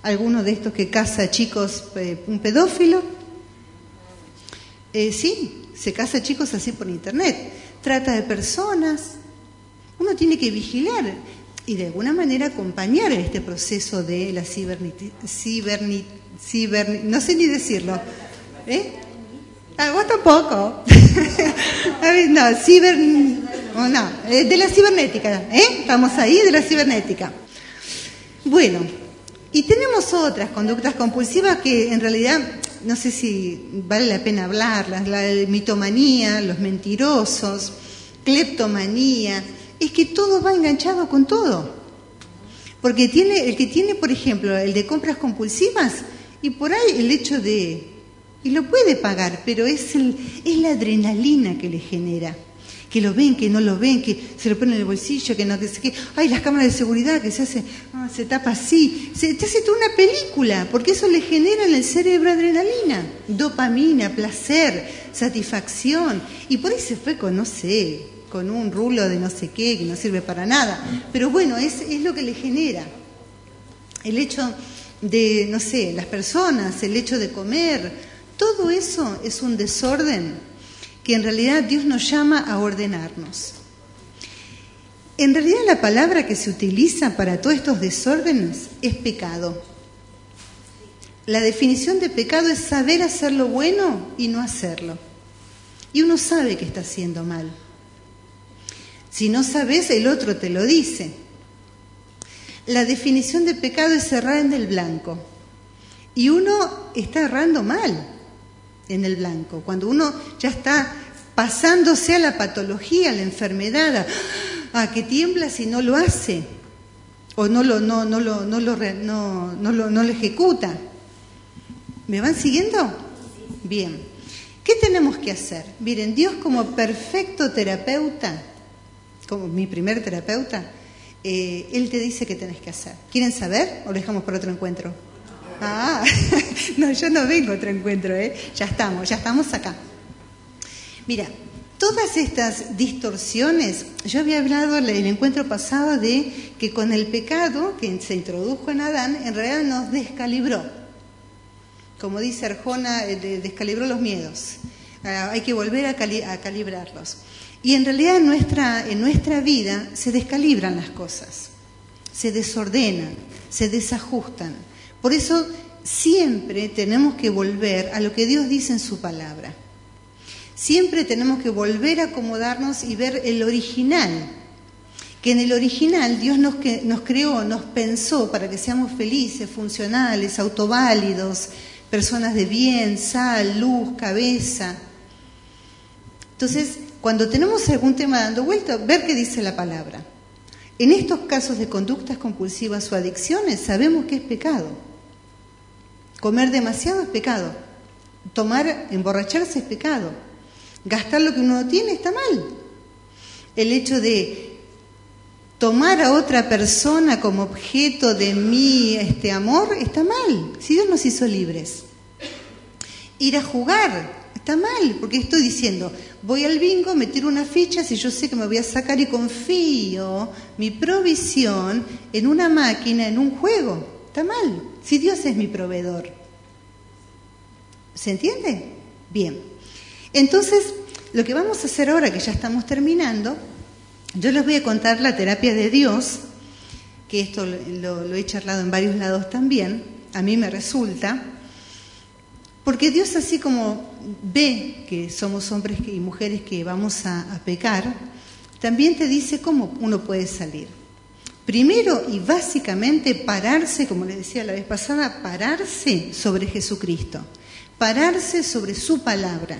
alguno de estos que casa chicos, eh, un pedófilo. Eh, sí, se casa chicos así por internet. Trata de personas. Uno tiene que vigilar y de alguna manera acompañar este proceso de la cibernit, no sé ni decirlo. ¿Eh? Ah, vos tampoco. <laughs> no, ciber, no, de la cibernética, ¿eh? Estamos ahí de la cibernética. Bueno, y tenemos otras conductas compulsivas que en realidad no sé si vale la pena hablarlas, la mitomanía, los mentirosos, cleptomanía, es que todo va enganchado con todo. Porque tiene, el que tiene, por ejemplo, el de compras compulsivas, y por ahí el hecho de, y lo puede pagar, pero es, el, es la adrenalina que le genera. Que lo ven, que no lo ven, que se lo ponen en el bolsillo, que no, que sé qué. Ay, las cámaras de seguridad que se hace, ah, se tapa así. Se, te hace toda una película, porque eso le genera en el cerebro adrenalina, dopamina, placer, satisfacción. Y por ahí se fue con, no sé, con un rulo de no sé qué, que no sirve para nada. Pero bueno, es, es lo que le genera. El hecho de, no sé, las personas, el hecho de comer, todo eso es un desorden que en realidad Dios nos llama a ordenarnos. En realidad la palabra que se utiliza para todos estos desórdenes es pecado. La definición de pecado es saber hacer lo bueno y no hacerlo. Y uno sabe que está haciendo mal. Si no sabes, el otro te lo dice. La definición de pecado es cerrar en el blanco. Y uno está errando mal en el blanco. Cuando uno ya está pasándose a la patología, a la enfermedad, a, que tiembla si no lo hace o no lo, no, no lo, no lo, no, no lo, no lo ejecuta. ¿Me van siguiendo? Bien. ¿Qué tenemos que hacer? Miren, Dios como perfecto terapeuta, como mi primer terapeuta, eh, él te dice qué tenés que hacer. ¿Quieren saber o lo dejamos para otro encuentro? Ah, <laughs> no, yo no vengo a otro encuentro, ¿eh? Ya estamos, ya estamos acá. Mira, todas estas distorsiones, yo había hablado en el encuentro pasado de que con el pecado que se introdujo en Adán, en realidad nos descalibró. Como dice Arjona, eh, descalibró los miedos. Ah, hay que volver a, a calibrarlos. Y en realidad en nuestra, en nuestra vida se descalibran las cosas, se desordenan, se desajustan. Por eso siempre tenemos que volver a lo que Dios dice en su palabra. Siempre tenemos que volver a acomodarnos y ver el original. Que en el original Dios nos, creó, nos pensó para que seamos felices, funcionales, autoválidos, personas de bien, sal, luz, cabeza. Entonces, cuando tenemos algún tema dando vuelta, ver qué dice la palabra. En estos casos de conductas compulsivas o adicciones sabemos que es pecado. Comer demasiado es pecado. Tomar, emborracharse es pecado. Gastar lo que uno tiene está mal. El hecho de tomar a otra persona como objeto de mi este amor está mal. Si Dios nos hizo libres. Ir a jugar Está mal, porque estoy diciendo, voy al bingo, me tiro una ficha si yo sé que me voy a sacar y confío mi provisión en una máquina, en un juego. Está mal, si Dios es mi proveedor. ¿Se entiende? Bien. Entonces, lo que vamos a hacer ahora que ya estamos terminando, yo les voy a contar la terapia de Dios, que esto lo, he charlado en varios lados también, a mí me resulta, porque Dios así como ve que somos hombres y mujeres que vamos a, pecar, también te dice cómo uno puede salir. Primero y básicamente pararse, como le decía la vez pasada, pararse sobre Jesucristo, pararse sobre su palabra,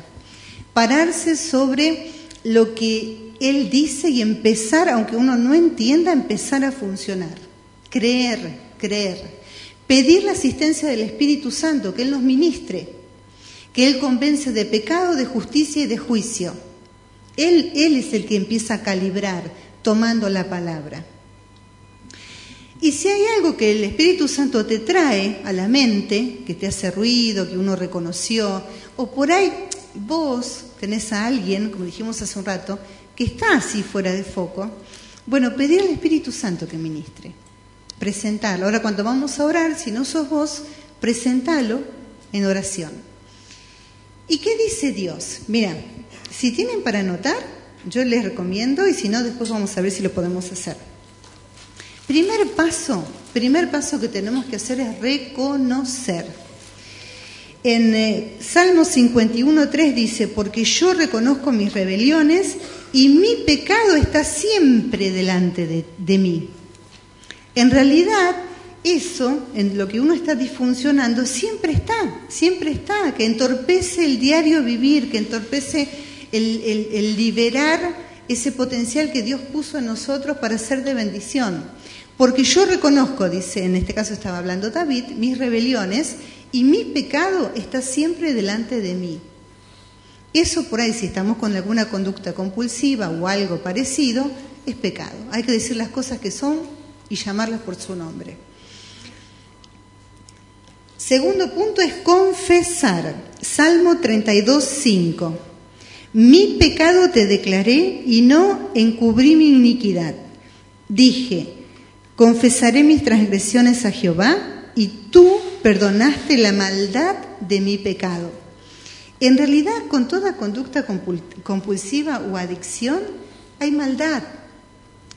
pararse sobre lo que Él dice y empezar, aunque uno no entienda, empezar a funcionar. Creer, creer. Pedir la asistencia del Espíritu Santo, que Él nos ministre, que Él convence de pecado, de justicia y de juicio. Él, él es el que empieza a calibrar tomando la palabra. Y si hay algo que el Espíritu Santo te trae a la mente, que te hace ruido, que uno reconoció, o por ahí vos tenés a alguien, como dijimos hace un rato, que está así fuera de foco, bueno, pedir al Espíritu Santo que ministre, presentarlo. Ahora cuando vamos a orar, si no sos vos, presentalo en oración. ¿Y qué dice Dios? Mira, si tienen para anotar, yo les recomiendo y si no, después vamos a ver si lo podemos hacer. Primer paso, primer paso que tenemos que hacer es reconocer. En eh, Salmo 51.3 dice, porque yo reconozco mis rebeliones y mi pecado está siempre delante de, de mí. En realidad, eso, en lo que uno está disfuncionando, siempre está, siempre está, que entorpece el diario vivir, que entorpece el, liberar ese potencial que Dios puso en nosotros para ser de bendición. Porque yo reconozco, dice, en este caso estaba hablando David, mis rebeliones y mi pecado está siempre delante de mí. Eso por ahí, si estamos con alguna conducta compulsiva o algo parecido, es pecado. Hay que decir las cosas que son y llamarlas por su nombre. Segundo punto es confesar. Salmo 32, 5. Mi pecado te declaré y no encubrí mi iniquidad. Dije, confesaré mis transgresiones a Jehová y tú perdonaste la maldad de mi pecado. En realidad, con toda conducta compulsiva o adicción, hay maldad.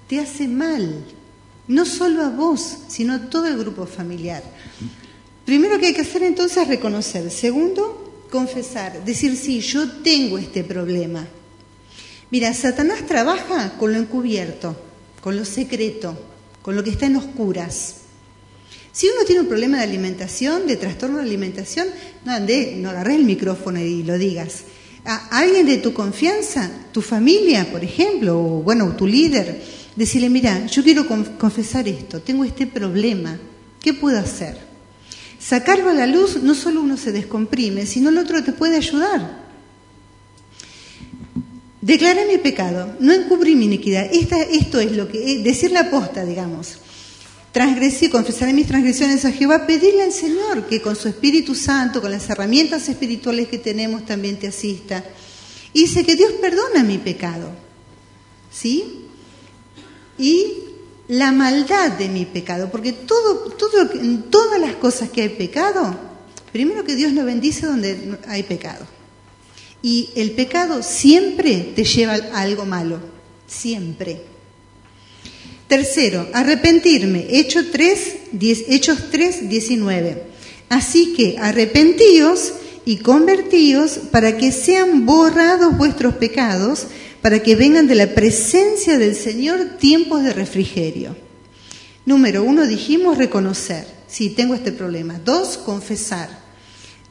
Te hace mal, no solo a vos, sino a todo el grupo familiar. Primero que hay que hacer entonces es reconocer. Segundo, confesar, decir, sí, yo tengo este problema. Mira, Satanás trabaja con lo encubierto, con lo secreto, con lo que está en oscuras. Si uno tiene un problema de alimentación, de trastorno de alimentación, no andé, no agarré el micrófono y lo digas. A alguien de tu confianza, tu familia, por ejemplo, o bueno, tu líder, decirle, mira, yo quiero confesar esto, tengo este problema, ¿qué puedo hacer? Sacarlo a la luz, no solo uno se descomprime, sino el otro te puede ayudar. Declaré mi pecado, no encubrí mi iniquidad. esto es lo que, eh, decir la posta, digamos. Transgresí, confesaré mis transgresiones a Jehová, pedirle al Señor que con su Espíritu Santo, con las herramientas espirituales que tenemos, también te asista. Y que Dios perdona mi pecado. ¿Sí? Y la maldad de mi pecado, porque todo, todo, en todas las cosas que hay pecado, primero que Dios no bendice donde hay pecado. Y el pecado siempre te lleva a algo malo, siempre. Tercero, arrepentirme, Hechos 3, Hechos 3, 19. Así que arrepentíos y convertíos para que sean borrados vuestros pecados para que vengan de la presencia del Señor tiempos de refrigerio. Número uno, dijimos reconocer, sí, tengo este problema. Dos, confesar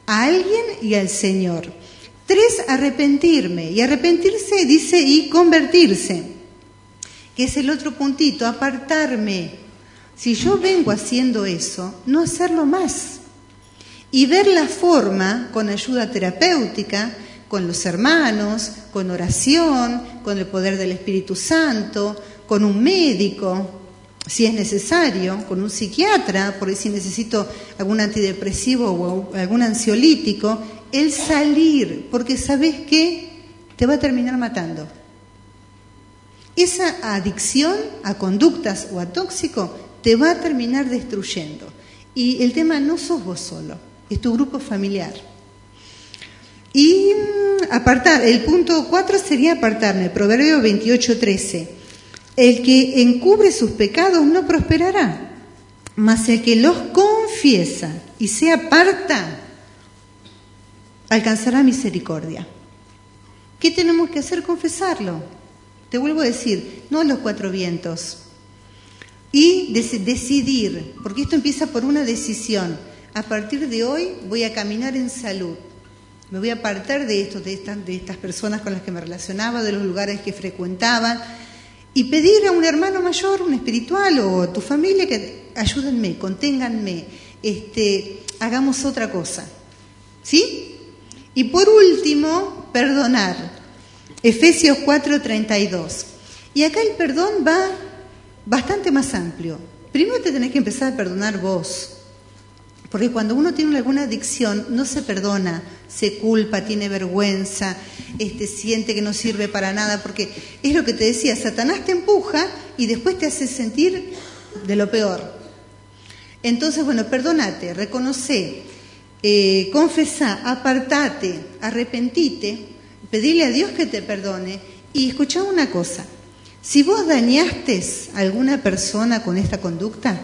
a alguien y al Señor. Tres, arrepentirme. Y arrepentirse dice y convertirse, que es el otro puntito, apartarme. Si yo vengo haciendo eso, no hacerlo más. Y ver la forma, con ayuda terapéutica, con los hermanos, con oración, con el poder del Espíritu Santo, con un médico, si es necesario, con un psiquiatra, por si necesito algún antidepresivo o algún ansiolítico, el salir, porque sabes que te va a terminar matando. Esa adicción a conductas o a tóxico te va a terminar destruyendo. Y el tema no sos vos solo, es tu grupo familiar. Y mm, apartar, el punto 4 sería apartarme, Proverbio 28, 13. El que encubre sus pecados no prosperará, mas el que los confiesa y se aparta alcanzará misericordia. ¿Qué tenemos que hacer? Confesarlo. Te vuelvo a decir, no los cuatro vientos. Y decidir, porque esto empieza por una decisión. A partir de hoy voy a caminar en salud me voy a apartar de esto, de estas, de estas personas con las que me relacionaba, de los lugares que frecuentaba, y pedir a un hermano mayor, un espiritual o a tu familia que ayúdenme, conténganme, este, hagamos otra cosa. ¿Sí? Y por último, perdonar. Efesios 4:32. Y acá el perdón va bastante más amplio. Primero te tenés que empezar a perdonar vos. Porque cuando uno tiene alguna adicción, no se perdona, se culpa, tiene vergüenza, este, siente que no sirve para nada, porque es lo que te decía, Satanás te empuja y después te hace sentir de lo peor. Entonces, bueno, perdónate, reconoce, eh, confesá, apartate, arrepentite, pedile a Dios que te perdone y escuchá una cosa. Si vos dañaste a alguna persona con esta conducta,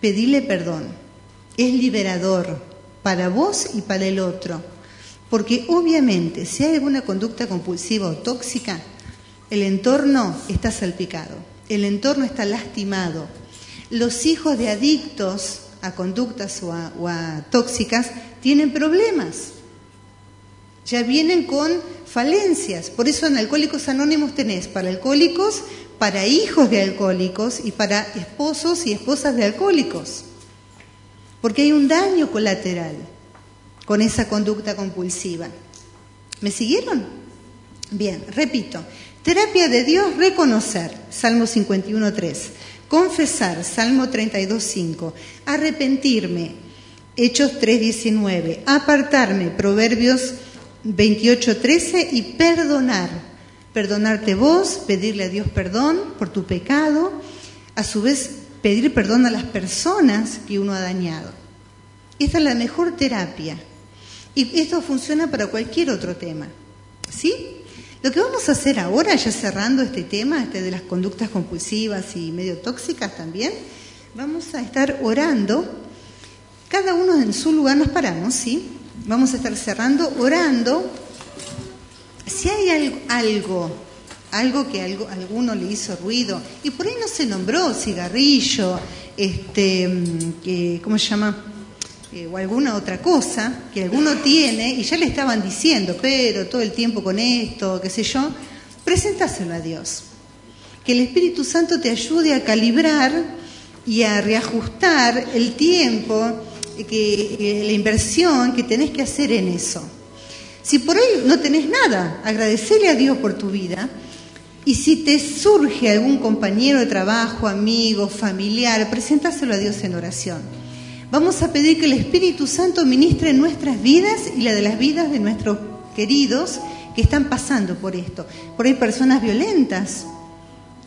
pedile perdón. Es liberador para vos y para el otro. Porque obviamente si hay alguna conducta compulsiva o tóxica, el entorno está salpicado, el entorno está lastimado. Los hijos de adictos a conductas o a, tóxicas tienen problemas. Ya vienen con falencias. Por eso en Alcohólicos Anónimos tenés para alcohólicos, para hijos de alcohólicos y para esposos y esposas de alcohólicos. Porque hay un daño colateral con esa conducta compulsiva. ¿Me siguieron? Bien, repito. Terapia de Dios, reconocer, Salmo 51.3. Confesar, Salmo 32.5. Arrepentirme, Hechos 3.19. Apartarme, Proverbios 28.13. Y perdonar. Perdonarte vos, pedirle a Dios perdón por tu pecado. A su vez, pedir perdón a las personas que uno ha dañado. Esta es la mejor terapia y esto funciona para cualquier otro tema. ¿Sí? Lo que vamos a hacer ahora, ya cerrando este tema, este de las conductas compulsivas y medio tóxicas también, vamos a estar orando. Cada uno en su lugar nos paramos, ¿sí? Vamos a estar cerrando, orando. Si hay algo, algo que algo, alguno le hizo ruido, y por ahí no se nombró cigarrillo, este, mm, ¿cómo se llama? Eh, o alguna otra cosa que alguno tiene y ya le estaban diciendo, pero todo el tiempo con esto, qué sé yo, presentáselo a Dios. Que el Espíritu Santo te ayude a calibrar y a reajustar el tiempo, que, la inversión que tenés que hacer en eso. Si por ahí no tenés nada, agradecele a Dios por tu vida. Y si te surge algún compañero de trabajo, amigo, familiar, presentáselo a Dios en oración. Vamos a pedir que el Espíritu Santo ministre nuestras vidas y la de las vidas de nuestros queridos que están pasando por esto. Por ahí personas violentas,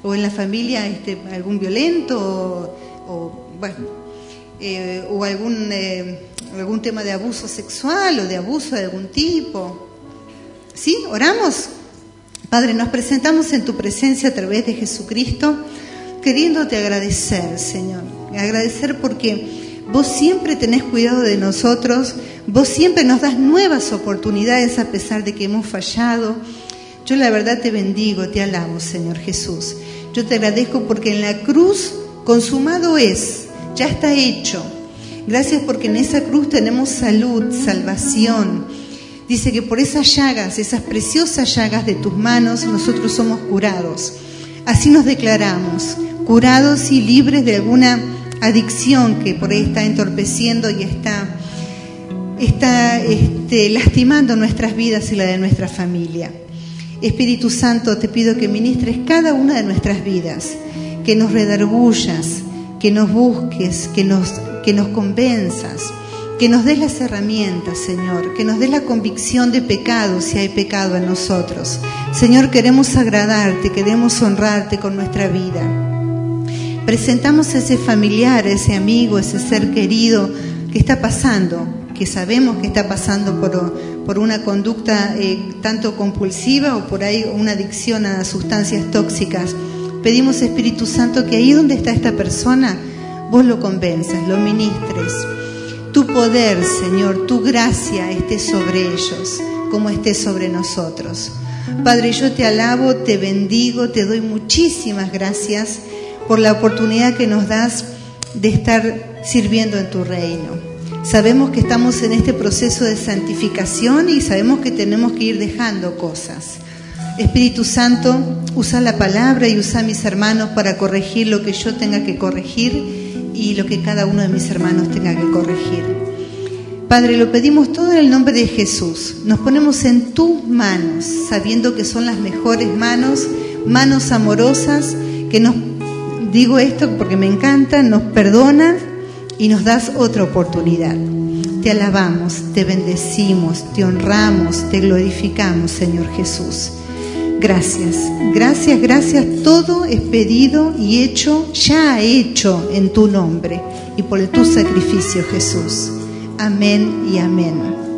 o en la familia este, algún violento, o, bueno, eh, o algún, eh, algún tema de abuso sexual o de abuso de algún tipo. ¿Sí? ¿Oramos? Padre, nos presentamos en tu presencia a través de Jesucristo, queriéndote agradecer, Señor. Agradecer porque Vos siempre tenés cuidado de nosotros, vos siempre nos das nuevas oportunidades a pesar de que hemos fallado. Yo la verdad te bendigo, te alabo, Señor Jesús. Yo te agradezco porque en la cruz consumado es, ya está hecho. Gracias porque en esa cruz tenemos salud, salvación. Dice que por esas llagas, esas preciosas llagas de tus manos, nosotros somos curados. Así nos declaramos, curados y libres de alguna adicción que por ahí está entorpeciendo y está, está este, lastimando nuestras vidas y la de nuestra familia. Espíritu Santo, te pido que ministres cada una de nuestras vidas, que nos redargullas, que nos busques, que nos, que nos convenzas, que nos des las herramientas, Señor, que nos des la convicción de pecado si hay pecado en nosotros. Señor, queremos agradarte, queremos honrarte con nuestra vida presentamos a ese familiar, a ese amigo, ese ser querido que está pasando, que sabemos que está pasando por, por una conducta eh, tanto compulsiva o por ahí una adicción a sustancias tóxicas. Pedimos, Espíritu Santo, que ahí donde está esta persona, vos lo convenzas, lo ministres. Tu poder, Señor, tu gracia esté sobre ellos, como esté sobre nosotros. Padre, yo te alabo, te bendigo, te doy muchísimas gracias por la oportunidad que nos das de estar sirviendo en tu reino. Sabemos que estamos en este proceso de santificación y sabemos que tenemos que ir dejando cosas. Espíritu Santo, usa la palabra y usa a mis hermanos para corregir lo que yo tenga que corregir y lo que cada uno de mis hermanos tenga que corregir. Padre, lo pedimos todo en el nombre de Jesús. Nos ponemos en tus manos, sabiendo que son las mejores manos, manos amorosas que nos digo esto porque me encanta, nos perdonan y nos das otra oportunidad. Te alabamos, te bendecimos, te honramos, te glorificamos, Señor Jesús. Gracias, gracias, gracias. Todo es pedido y hecho, ya hecho en tu nombre y por tu sacrificio, Jesús. Amén y amén.